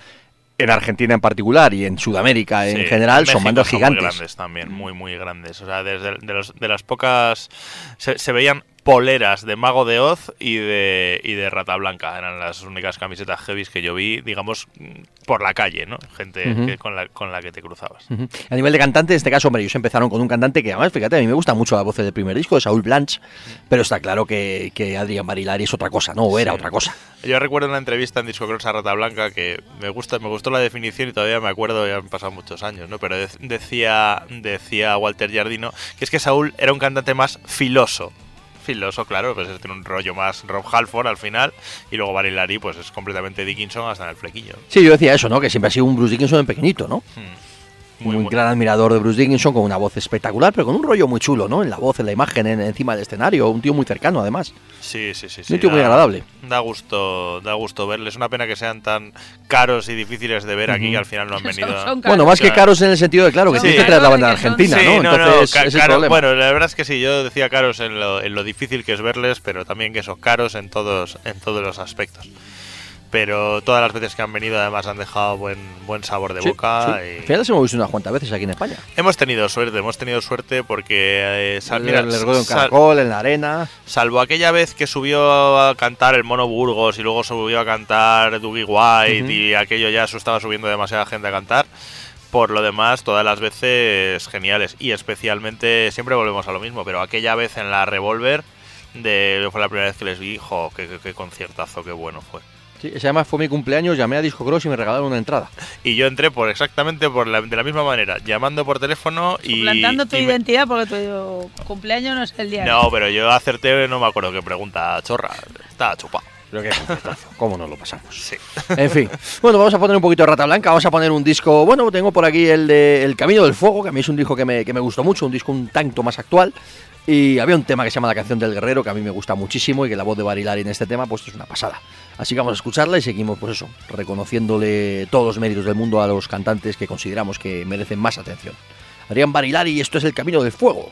en Argentina en particular y en Sudamérica en Sí, general son bandas Muy gigantes. grandes también, muy, muy grandes. O sea, desde de, los- de las pocas. Se, se veían poleras de Mago de Oz y de, y de Rata Blanca. Eran las únicas camisetas heavies que yo vi, digamos, mm, por la calle, ¿no? Gente que- con, la, con la que te cruzabas. A nivel de cantante, en este caso, hombre, ellos empezaron con un cantante que además, fíjate, a mí me gusta mucho la voz del primer disco de Saúl Blanche, pero está claro que, que Adrián Barilari es otra cosa, ¿no? O era Sí. otra cosa. Yo recuerdo una entrevista en Discocross a Rata Blanca que me gusta, me gustó la definición y todavía me acuerdo, ya han pasado muchos años, ¿no? Pero de- decía, decía Walter Jardino que es que Saúl era un cantante más filoso. Filoso, claro, pues tiene un rollo más Rob Halford al final. Y luego Barilari, pues es completamente Dickinson hasta en el flequillo. Sí, yo decía eso, ¿no? Que siempre ha sido un Bruce Dickinson en pequeñito, ¿no? Hmm. Muy, Muy, muy- gran admirador de Bruce Dickinson, con una voz espectacular, pero con un rollo muy chulo, ¿no? En la voz, en la imagen, en- encima del escenario. Un tío muy cercano, además. Sí, sí, sí. sí un tío muy da- agradable. Da gusto, da gusto verles. Es una pena que sean tan caros y difíciles de ver aquí Ujú. que al final no han Son- venido. son caros. Bueno, más que caros en el sentido de, claro, que Sí. tienes que traer la banda de son- Argentina, Sí, ¿no? no, no, Entonces, es el bueno, la verdad es que sí, yo decía caros en lo, en lo difícil que es verles, pero también que son caros en todos, en todos los aspectos. Pero todas las veces que han venido además han dejado buen, buen sabor de Sí, boca. sí. y- les hemos visto unas cuantas veces aquí en España. Hemos tenido suerte, hemos tenido suerte porque eh, sal- El- mira, el recuerdo en Caracol, en la arena. salvo aquella vez que subió a cantar el Mono Burgos y luego subió a cantar Dougie White y aquello ya se estaba subiendo demasiada gente a cantar. Por lo demás, todas las veces geniales. Y especialmente, siempre volvemos a lo mismo, pero aquella vez en la Revolver, de, fue la primera vez que les vi, jo, qué, qué- qué conciertazo, qué bueno fue. Sí, ese además fue mi cumpleaños, llamé a Disco Cross y me regalaron una entrada. Y yo entré por exactamente por la, de la misma manera, llamando por teléfono y... Suplantando tu y me- identidad porque tu cumpleaños no es el día. No, pero yo acerté, no me acuerdo qué pregunta, chorra, estaba chupado. Pero qué concertazo, ¿Cómo nos lo pasamos? Sí. En fin. Bueno, vamos a poner un poquito de Rata Blanca. Vamos a poner un disco. Bueno, tengo por aquí el de El Camino del Fuego, que a mí es un disco que me, que me gustó mucho, un disco un tanto más actual. Y había un tema que se llama La canción del guerrero, que a mí me gusta muchísimo y que la voz de Barilari en este tema, pues es una pasada. Así que vamos a escucharla y seguimos, pues eso, reconociéndole todos los méritos del mundo a los cantantes que consideramos que merecen más atención. Adrián Barilari y esto es El Camino del Fuego.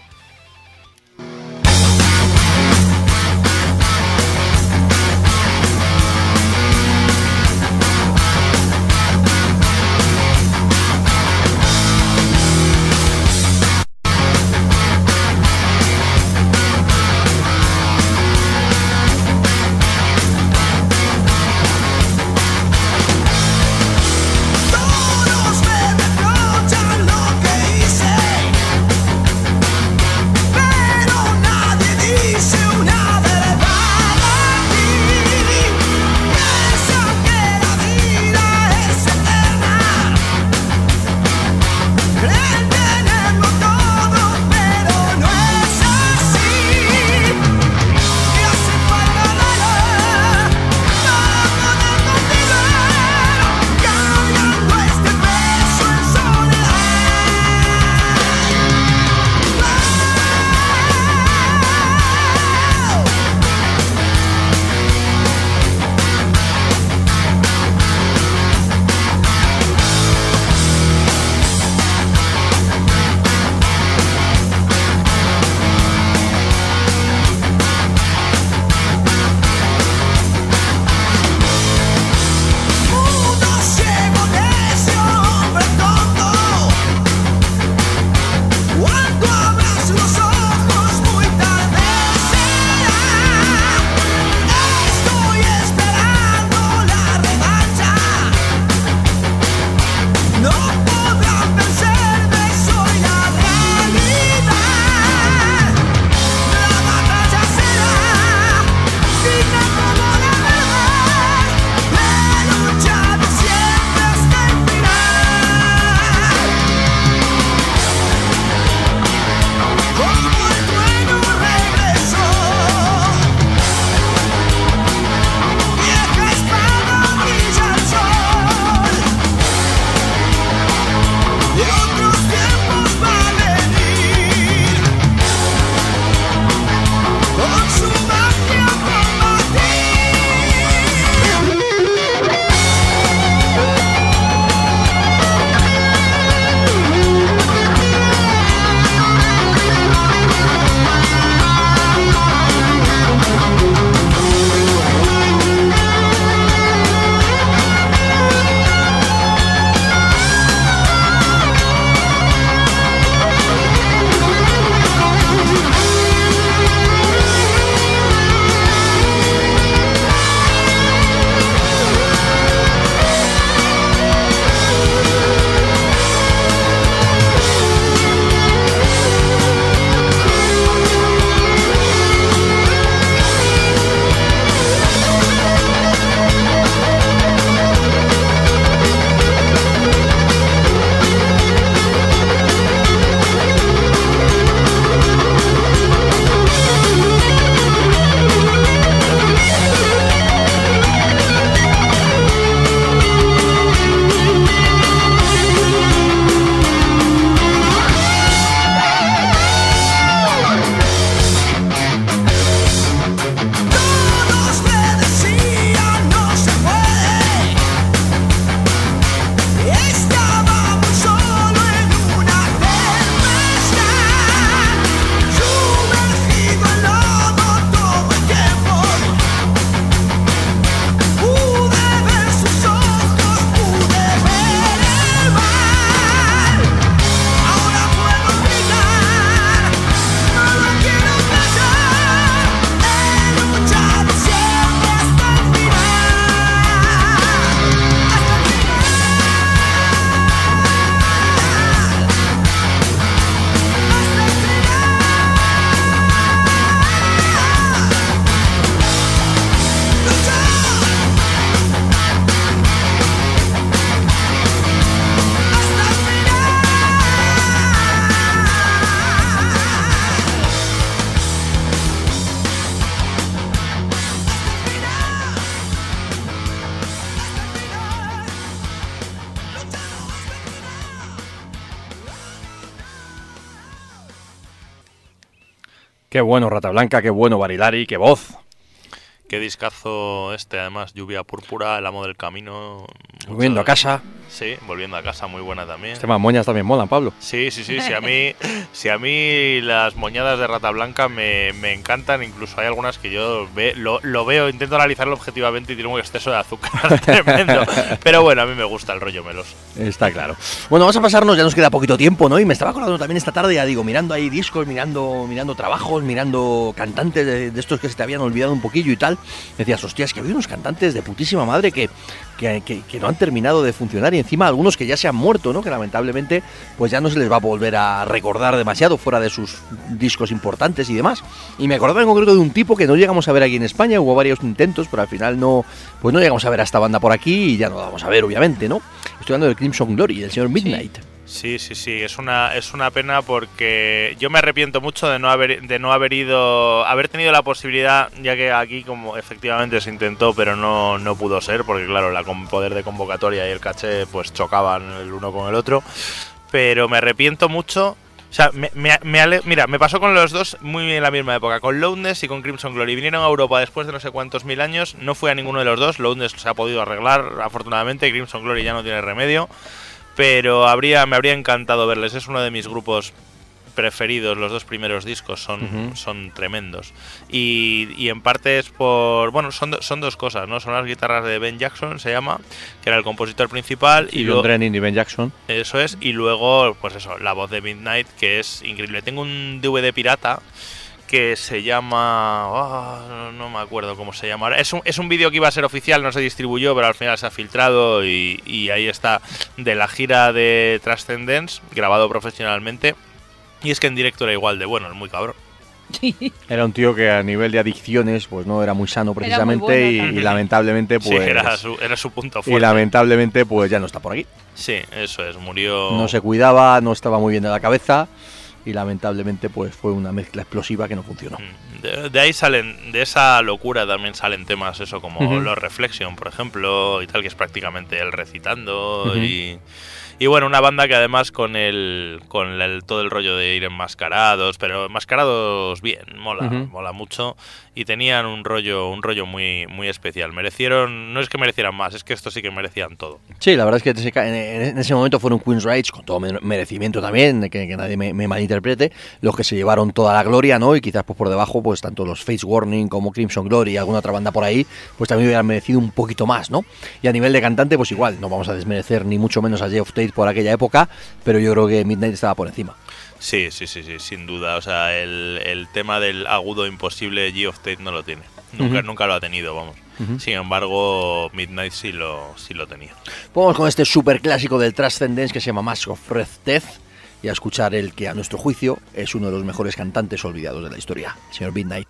Blanca, qué bueno Barilari, qué voz. Qué discazo este, además, Lluvia Púrpura, El Amo del Camino. Volviendo a casa. Sí, volviendo a casa, muy buena también. Este más moñas también molan, Pablo. Sí, sí, sí, sí, a mí, si a mí las moñadas de Rata Blanca me, me encantan, incluso hay algunas que yo ve- lo, lo veo, intento analizarlo objetivamente y tiene un exceso de azúcar tremendo. Pero bueno, a mí me gusta el rollo meloso. Está claro. Bueno, vamos a pasarnos, ya nos queda poquito tiempo, ¿no? Y me estaba acordando también esta tarde, ya digo, mirando ahí discos, mirando, mirando trabajos, mirando cantantes de, de estos que se te habían olvidado un poquillo y tal. Decías, hostias, que había unos cantantes de putísima madre que, que, que- que no han terminado de funcionar y encima algunos que ya se han muerto, ¿no? Que lamentablemente pues ya no se les va a volver a recordar demasiado fuera de sus discos importantes y demás. Y me acordaba en concreto de un tipo que no llegamos a ver aquí en España, hubo varios intentos, pero al final no, pues no llegamos a ver a esta banda por aquí y ya no la vamos a ver, obviamente, ¿no? Estoy hablando del Crimson Glory, del señor Midnight. Sí, sí, sí, es una, es una pena porque yo me arrepiento mucho de no haber, de no haber ido, haber tenido la posibilidad, ya que aquí como efectivamente se intentó, pero no, no pudo ser, porque claro, la con poder de convocatoria y el caché pues chocaban el uno con el otro. Pero me arrepiento mucho. O sea, me, me- mira, me pasó con los dos muy en la misma época, con Loudness y con Crimson Glory. Vinieron a Europa después de no sé cuántos mil años, no fui a ninguno de los dos. Loudness se ha podido arreglar, afortunadamente, Crimson Glory ya no tiene remedio pero habría, me habría encantado verles. Es uno de mis grupos preferidos. Los dos primeros discos son, son tremendos. Y, y en parte es por. Bueno, son, do- son dos cosas, ¿no? Son las guitarras de Ben Jackson, se llama, que era el compositor principal. Y, Y luego, John Drennan y Ben Jackson. eso es. Y luego, pues eso, la voz de Midnight, que es increíble. Tengo un DVD pirata que se llama. ah, no, no me acuerdo cómo se llama. Es un, es un vídeo que iba a ser oficial, no se distribuyó, pero al final se ha filtrado y, y ahí está de la gira de Transcendence, grabado profesionalmente. Y es que en directo era igual de bueno, es muy cabrón. Era un tío que a nivel de adicciones pues no era muy sano Era muy precisamente bueno y, y lamentablemente Sí, pues era su, era su punto y fuerte. lamentablemente pues ya no está por aquí. Sí, eso es, murió. No se cuidaba, no estaba muy bien de la cabeza y lamentablemente pues fue una mezcla explosiva que no funcionó. De, de ahí salen, de esa locura también salen temas, eso como los Reflection, por ejemplo, y tal, que es prácticamente él recitando y, Y bueno, una banda que además con el con el, todo el rollo de ir enmascarados, pero enmascarados bien, mola, Ujú. mola mucho y tenían un rollo un rollo muy muy especial. Merecieron, no es que merecieran más, es que estos sí que merecían todo. Sí, la verdad es que en ese momento fueron Queen's Rage, con todo me- merecimiento también, que, que nadie me, me malinterprete, los que se llevaron toda la gloria, ¿no? Y quizás pues por debajo, pues tanto los Face Warning como Crimson Glory y alguna otra banda por ahí, pues también hubieran merecido un poquito más, ¿no? Y a nivel de cantante, pues igual, no vamos a desmerecer ni mucho menos a Jeff Tate por aquella época, pero yo creo que Midnight estaba por encima. Sí, sí, sí, sí, sin duda. O sea, el, el tema del agudo imposible G of Tate no lo tiene. Nunca, nunca lo ha tenido, vamos. Sin embargo, Midnight sí lo, sí lo tenía. Vamos con este super clásico del Transcendence que se llama Mask of Red Death y a escuchar el que a nuestro juicio es uno de los mejores cantantes olvidados de la historia, el señor Midnight.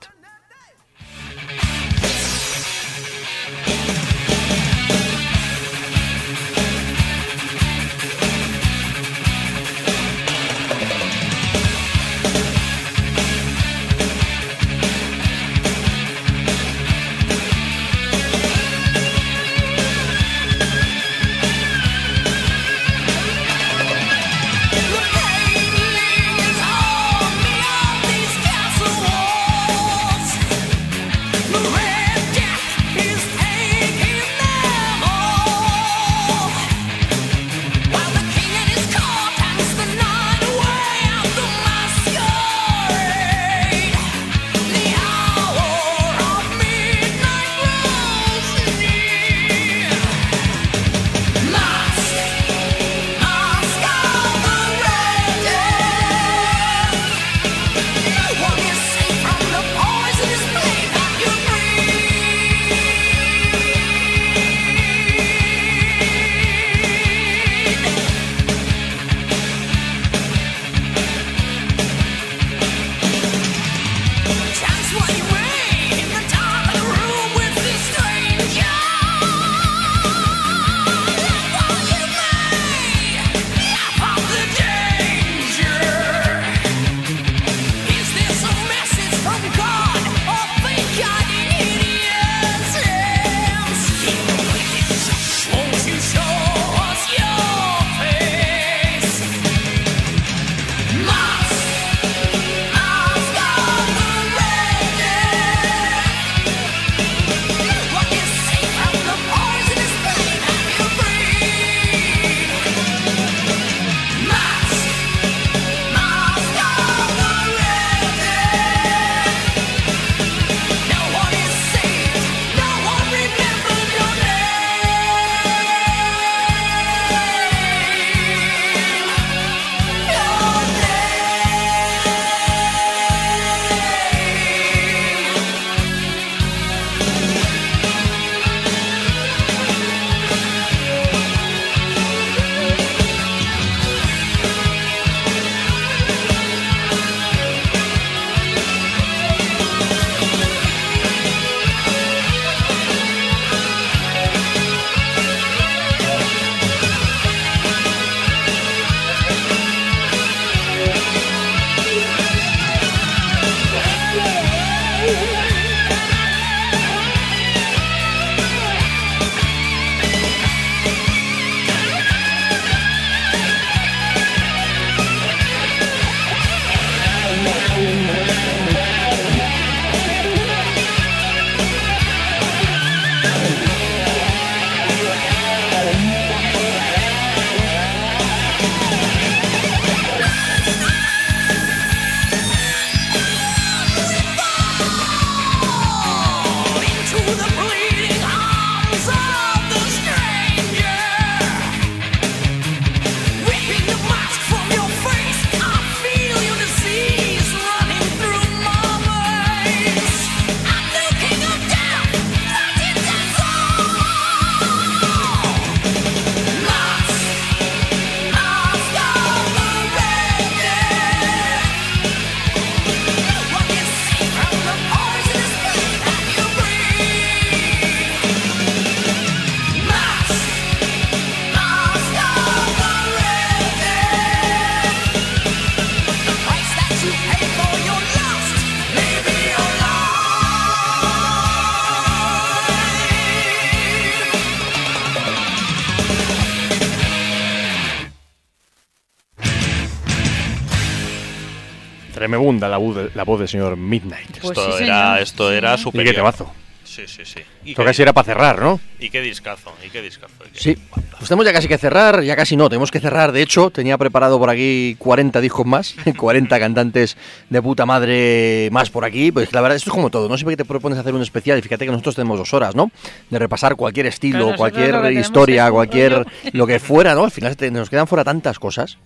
La voz, de- la voz del señor Midnight. Pues esto sí, era, señor. esto Sí, era señor. Y superior. qué temazo. Sí, sí, sí. Y Esto casi era para cerrar, ¿no? y qué discazo, y qué discazo. y qué Sí, pues tenemos ya casi que cerrar, ya casi no, tenemos que cerrar. De hecho, tenía preparado por aquí 40 discos más, 40 cantantes de puta madre más por aquí. Pues la verdad, esto es como todo, no siempre que te propones hacer un especial, y fíjate que nosotros tenemos dos horas, ¿no? De repasar cualquier estilo, Claro, cualquier historia, cualquier lo que fuera, ¿no? Al final te- nos quedan fuera tantas cosas.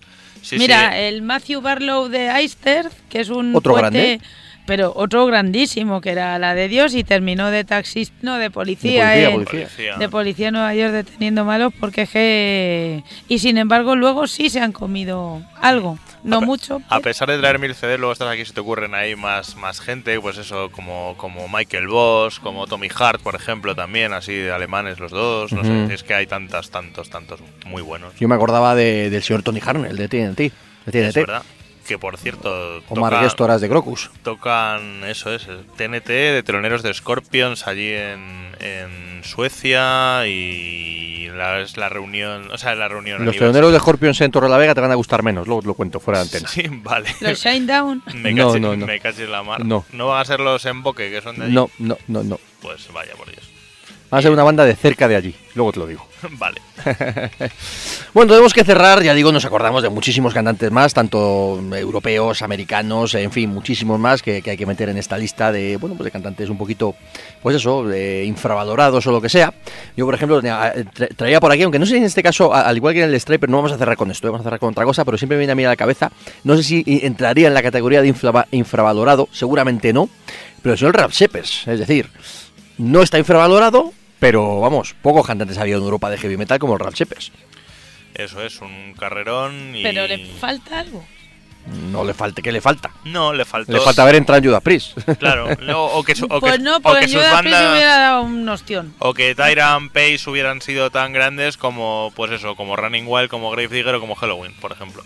Sí, Mira, sí. el Matthew Barlow de Eister, que es un Otro grande. Pero otro grandísimo, que era la de Dios y terminó de taxista, no, de policía, De policía, en- policía. De policía en Nueva York deteniendo malos porque es que... Y sin embargo luego sí se han comido algo, no A mucho. A pesar de traer mil CDs, luego estás aquí se te ocurren ahí más, más gente, pues eso, como, como Michael Voss, como Tommy Hart, por ejemplo, también, así de alemanes los dos. No sé, es que hay tantas, tantos, tantos muy buenos. Yo me acordaba de- del señor Tony Harnell, de TNT. De Es TNT. Que por cierto, Omar toca- Gestoras de Crocus. tocan, eso es, el TNT de teloneros de Scorpions allí en, en Suecia y la, es la reunión, o sea, la reunión. Los teloneros de Scorpions en Torre la Vega te van a gustar menos, luego te lo cuento fuera de antena. Sí, vale. Los Shinedown, Me No, caché, no, no. me la mar. No. van a ser los Emboque, que son de allí. No, no, no, no. Pues vaya por Dios. Va a ser una banda de cerca de allí, luego te lo digo. vale. Bueno, tenemos que cerrar, ya digo, nos acordamos de muchísimos cantantes más, tanto europeos, americanos, en fin, muchísimos más que, hay que meter en esta lista de, bueno, pues de cantantes un poquito, pues eso, de infravalorados o lo que sea. Yo, por ejemplo, tra- traía por aquí, aunque no sé si en este caso, al igual que en el Striper, no vamos a cerrar con esto, vamos a cerrar con otra cosa, pero siempre me viene a mí a la cabeza, no sé si entraría en la categoría de infravalorado, seguramente no, pero el señor Rap Shepers, es decir, no está infravalorado, pero vamos, pocos cantantes había en Europa de heavy metal como el Rap Shepers. Eso es, un carrerón y... pero le falta algo. No le falte, ¿qué le falta? No, le faltó... Le falta ver entrar en Judas Priest. Claro, no, o que, su- o que- Pues no, o que sus bandas... hubiera dado un ostión. O que Tyrant Pace hubieran sido tan grandes como, pues eso, como Running Wild, como Gravedigger o como Halloween, por ejemplo.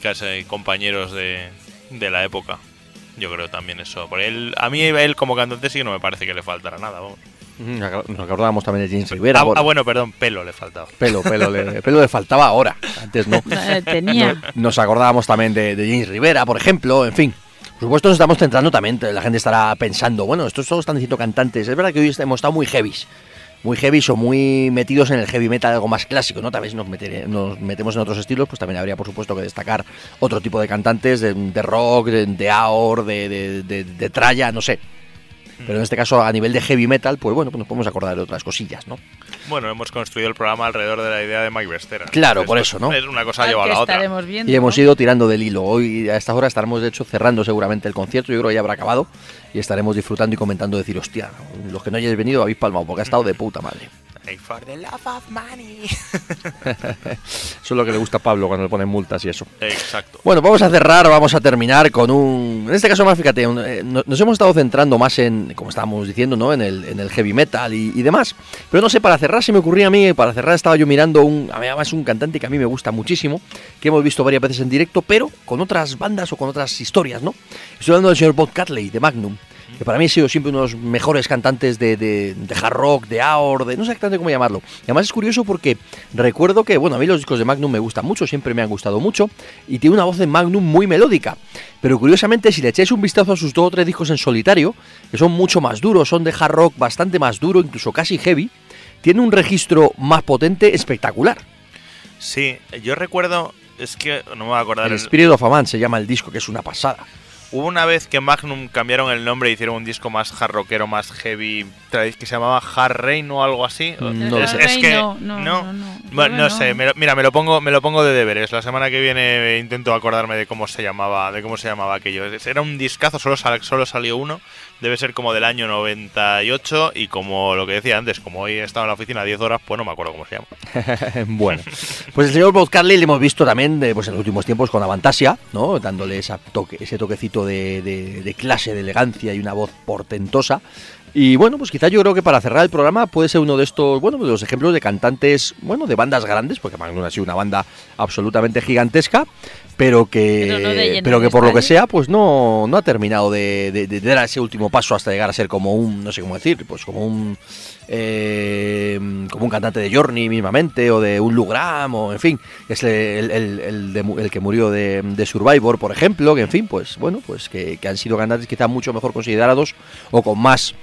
Casi compañeros de, de la época. Yo creo también eso. Por él, a mí él como cantante sí que no me parece que le faltara nada, vamos. Nos acordábamos también de James Rivera. Ah, bueno, ah, bueno, perdón, pelo le faltaba. Pelo, pelo le, pelo le faltaba ahora. Antes no. Eh, Tenía. No- Nos acordábamos también de, de James Rivera, por ejemplo, en fin. Por supuesto nos estamos centrando también, la gente estará pensando, bueno, estos solo están diciendo cantantes. Es verdad que hoy hemos estado muy heavies. Muy heavies o muy metidos en el heavy metal, algo más clásico, ¿no? Tal vez nos, metemos en otros estilos, pues también habría, por supuesto, que destacar otro tipo de cantantes, de, de rock, de, de aor, de, de, de, de tralla, no sé. Pero en este caso, a nivel de heavy metal, pues bueno, pues nos podemos acordar de otras cosillas, ¿no? Bueno, hemos construido el programa alrededor de la idea de Mike Bestera. Claro, por eso, ¿no? Es una cosa lleva a la otra. estaremos viendo. Y hemos ¿no? ido tirando del hilo. Hoy a esta hora estaremos de hecho cerrando seguramente el concierto. Yo creo que ya habrá acabado y estaremos disfrutando y comentando decir, hostia, los que no hayáis venido habéis palmado porque ha estado de puta madre. Hey, for the love of money. Eso es lo que le gusta a Pablo cuando le ponen multas y eso. Exacto. Bueno, vamos a cerrar, vamos a terminar con un... En este caso más, fíjate, un- eh, no- nos hemos estado centrando más en, como estábamos diciendo, ¿no? En el, en el heavy metal y, y demás. Pero no sé, para cerrar se me ocurría a mí, para cerrar estaba yo mirando un... Además un cantante que a mí me gusta muchísimo, que hemos visto varias veces en directo, pero con otras bandas o con otras historias, ¿no? Estoy hablando del señor Bob Catley, de Magnum. Que para mí ha sido siempre uno de los mejores cantantes de, de, de hard rock, de aor, de no sé exactamente cómo llamarlo. Y además es curioso porque recuerdo que, bueno, a mí los discos de Magnum me gustan mucho, siempre me han gustado mucho, y tiene una voz de Magnum muy melódica. Pero curiosamente, si le echáis un vistazo a sus dos o tres discos en solitario, que son mucho más duros, son de hard rock bastante más duro, incluso casi heavy, tiene un registro más potente espectacular. Sí, yo recuerdo, es que no me voy a acordar. El el- Spirit of a Man se llama el disco, que es una pasada. Hubo una vez que Magnum cambiaron el nombre y hicieron un disco más hard rockero, más heavy, que se llamaba Hard Rain o algo así. No lo es, sé. es que No, no, no, no. Bueno, sé, no. me lo- mira, me lo pongo, me lo pongo de deberes. La semana que viene intento acordarme de cómo se llamaba, de cómo se llamaba aquello. Era un discazo, solo, sal- solo salió uno. Debe ser como del año 98 y como lo que decía antes, como hoy he estado en la oficina 10 horas, pues no me acuerdo cómo se llama. bueno, pues el señor Bob le hemos visto también eh, pues en los últimos tiempos con Avantasia, ¿no? dándole esa toque, ese toquecito de clase, de elegancia y una voz portentosa. Y bueno, pues quizá yo creo que para cerrar el programa puede ser uno de estos, bueno, de los ejemplos de cantantes, bueno, de bandas grandes, porque Magnum ha sido una banda absolutamente gigantesca, pero que, Pero no que por lo que sea, pues no, no ha terminado de, de- de dar ese último paso hasta llegar a ser como un, no sé cómo decir, pues como un, eh, como un cantante de Journey mismamente, o de un Lugram, o en fin, es el, el- el de el que murió de, de Survivor, por ejemplo, que en fin, pues bueno, pues que, que han sido cantantes quizá mucho mejor considerados o con más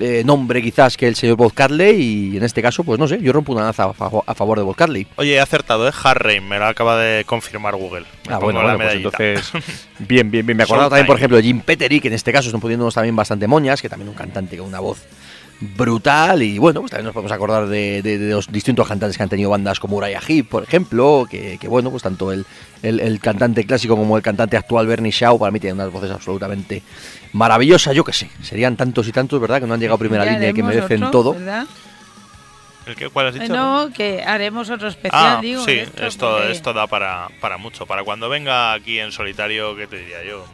eh, nombre quizás que el señor Bob Catley y en este caso, pues no sé, yo rompo una lanza a, fa- a favor de Bob Catley. Oye, he acertado, ¿eh? Harry, me lo acaba de confirmar Google. Me Ah, bueno, la bueno, pues entonces, bien, bien, bien. Me acordaba también, por ejemplo, de Jim Pettery, que en este caso están poniéndonos también bastante moñas, que también un cantante con una voz brutal y bueno, pues también nos podemos acordar de, de- de los distintos cantantes que han tenido bandas como Uriah Heep, por ejemplo, que, que, bueno, pues tanto el, el- el cantante clásico como el cantante actual Bernie Shaw para mí tienen unas voces absolutamente maravillosas, yo que sé, serían tantos y tantos, ¿verdad? Que no han llegado a primera Ya línea y que merecen otro, todo. ¿verdad? ¿El qué? ¿Cuál has dicho? No, que haremos otro especial, Ah, digo. sí, esto, esto, porque- esto da para, para mucho. Para cuando venga aquí en solitario, ¿qué te diría yo?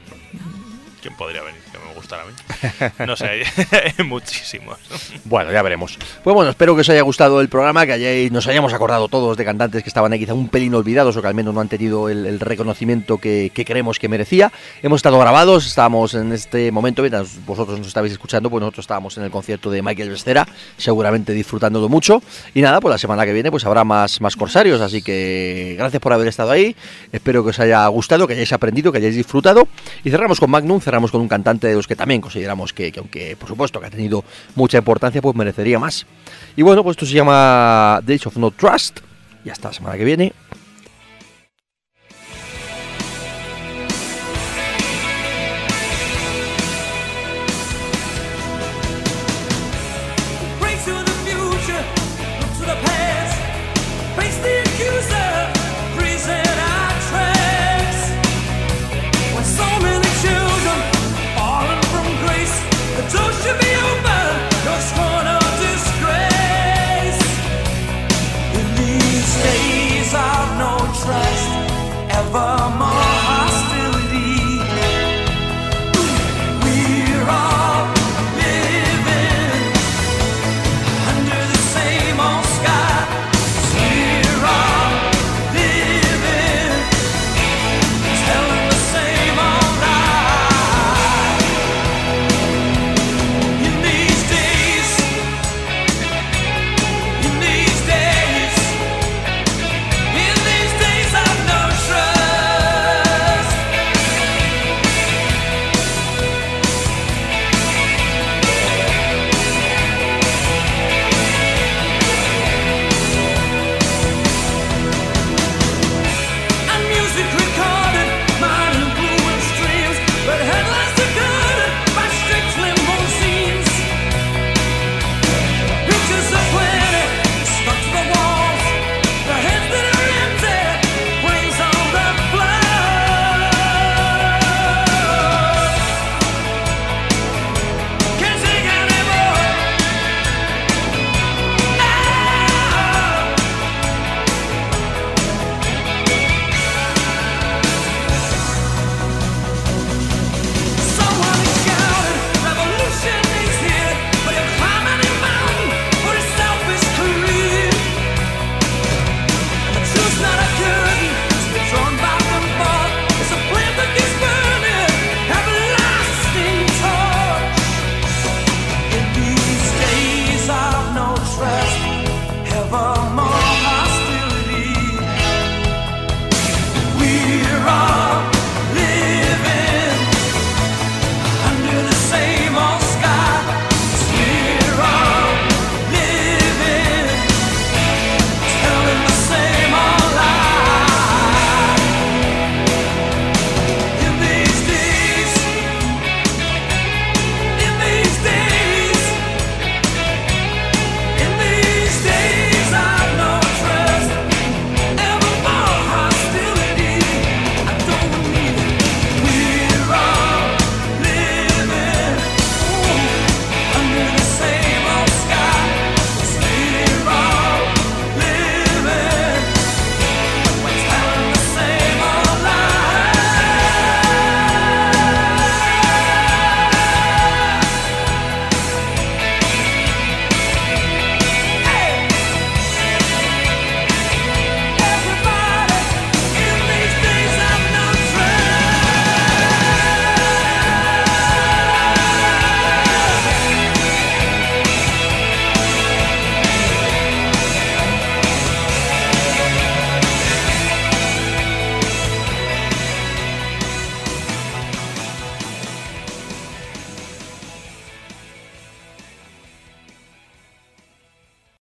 ¿Quién podría venir? Gustara a mí. No sé, muchísimos. Bueno, ya veremos. Pues bueno, espero que os haya gustado el programa, que hayáis, nos hayamos acordado todos de cantantes que estaban ahí quizá un pelín olvidados o que al menos no han tenido el, el reconocimiento que, que creemos que merecía. Hemos estado grabados, estábamos en este momento, mientras vosotros nos estabais escuchando, pues nosotros estábamos en el concierto de Michael Becerra, seguramente disfrutándolo mucho. Y nada, pues la semana que viene pues habrá más, más corsarios, así que gracias por haber estado ahí. Espero que os haya gustado, que hayáis aprendido, que hayáis disfrutado. Y cerramos con Magnum, cerramos con un cantante de los que también consideramos que, que aunque por supuesto que ha tenido mucha importancia, pues merecería más. Y bueno, pues esto se llama Days of No Trust. Y hasta la semana que viene.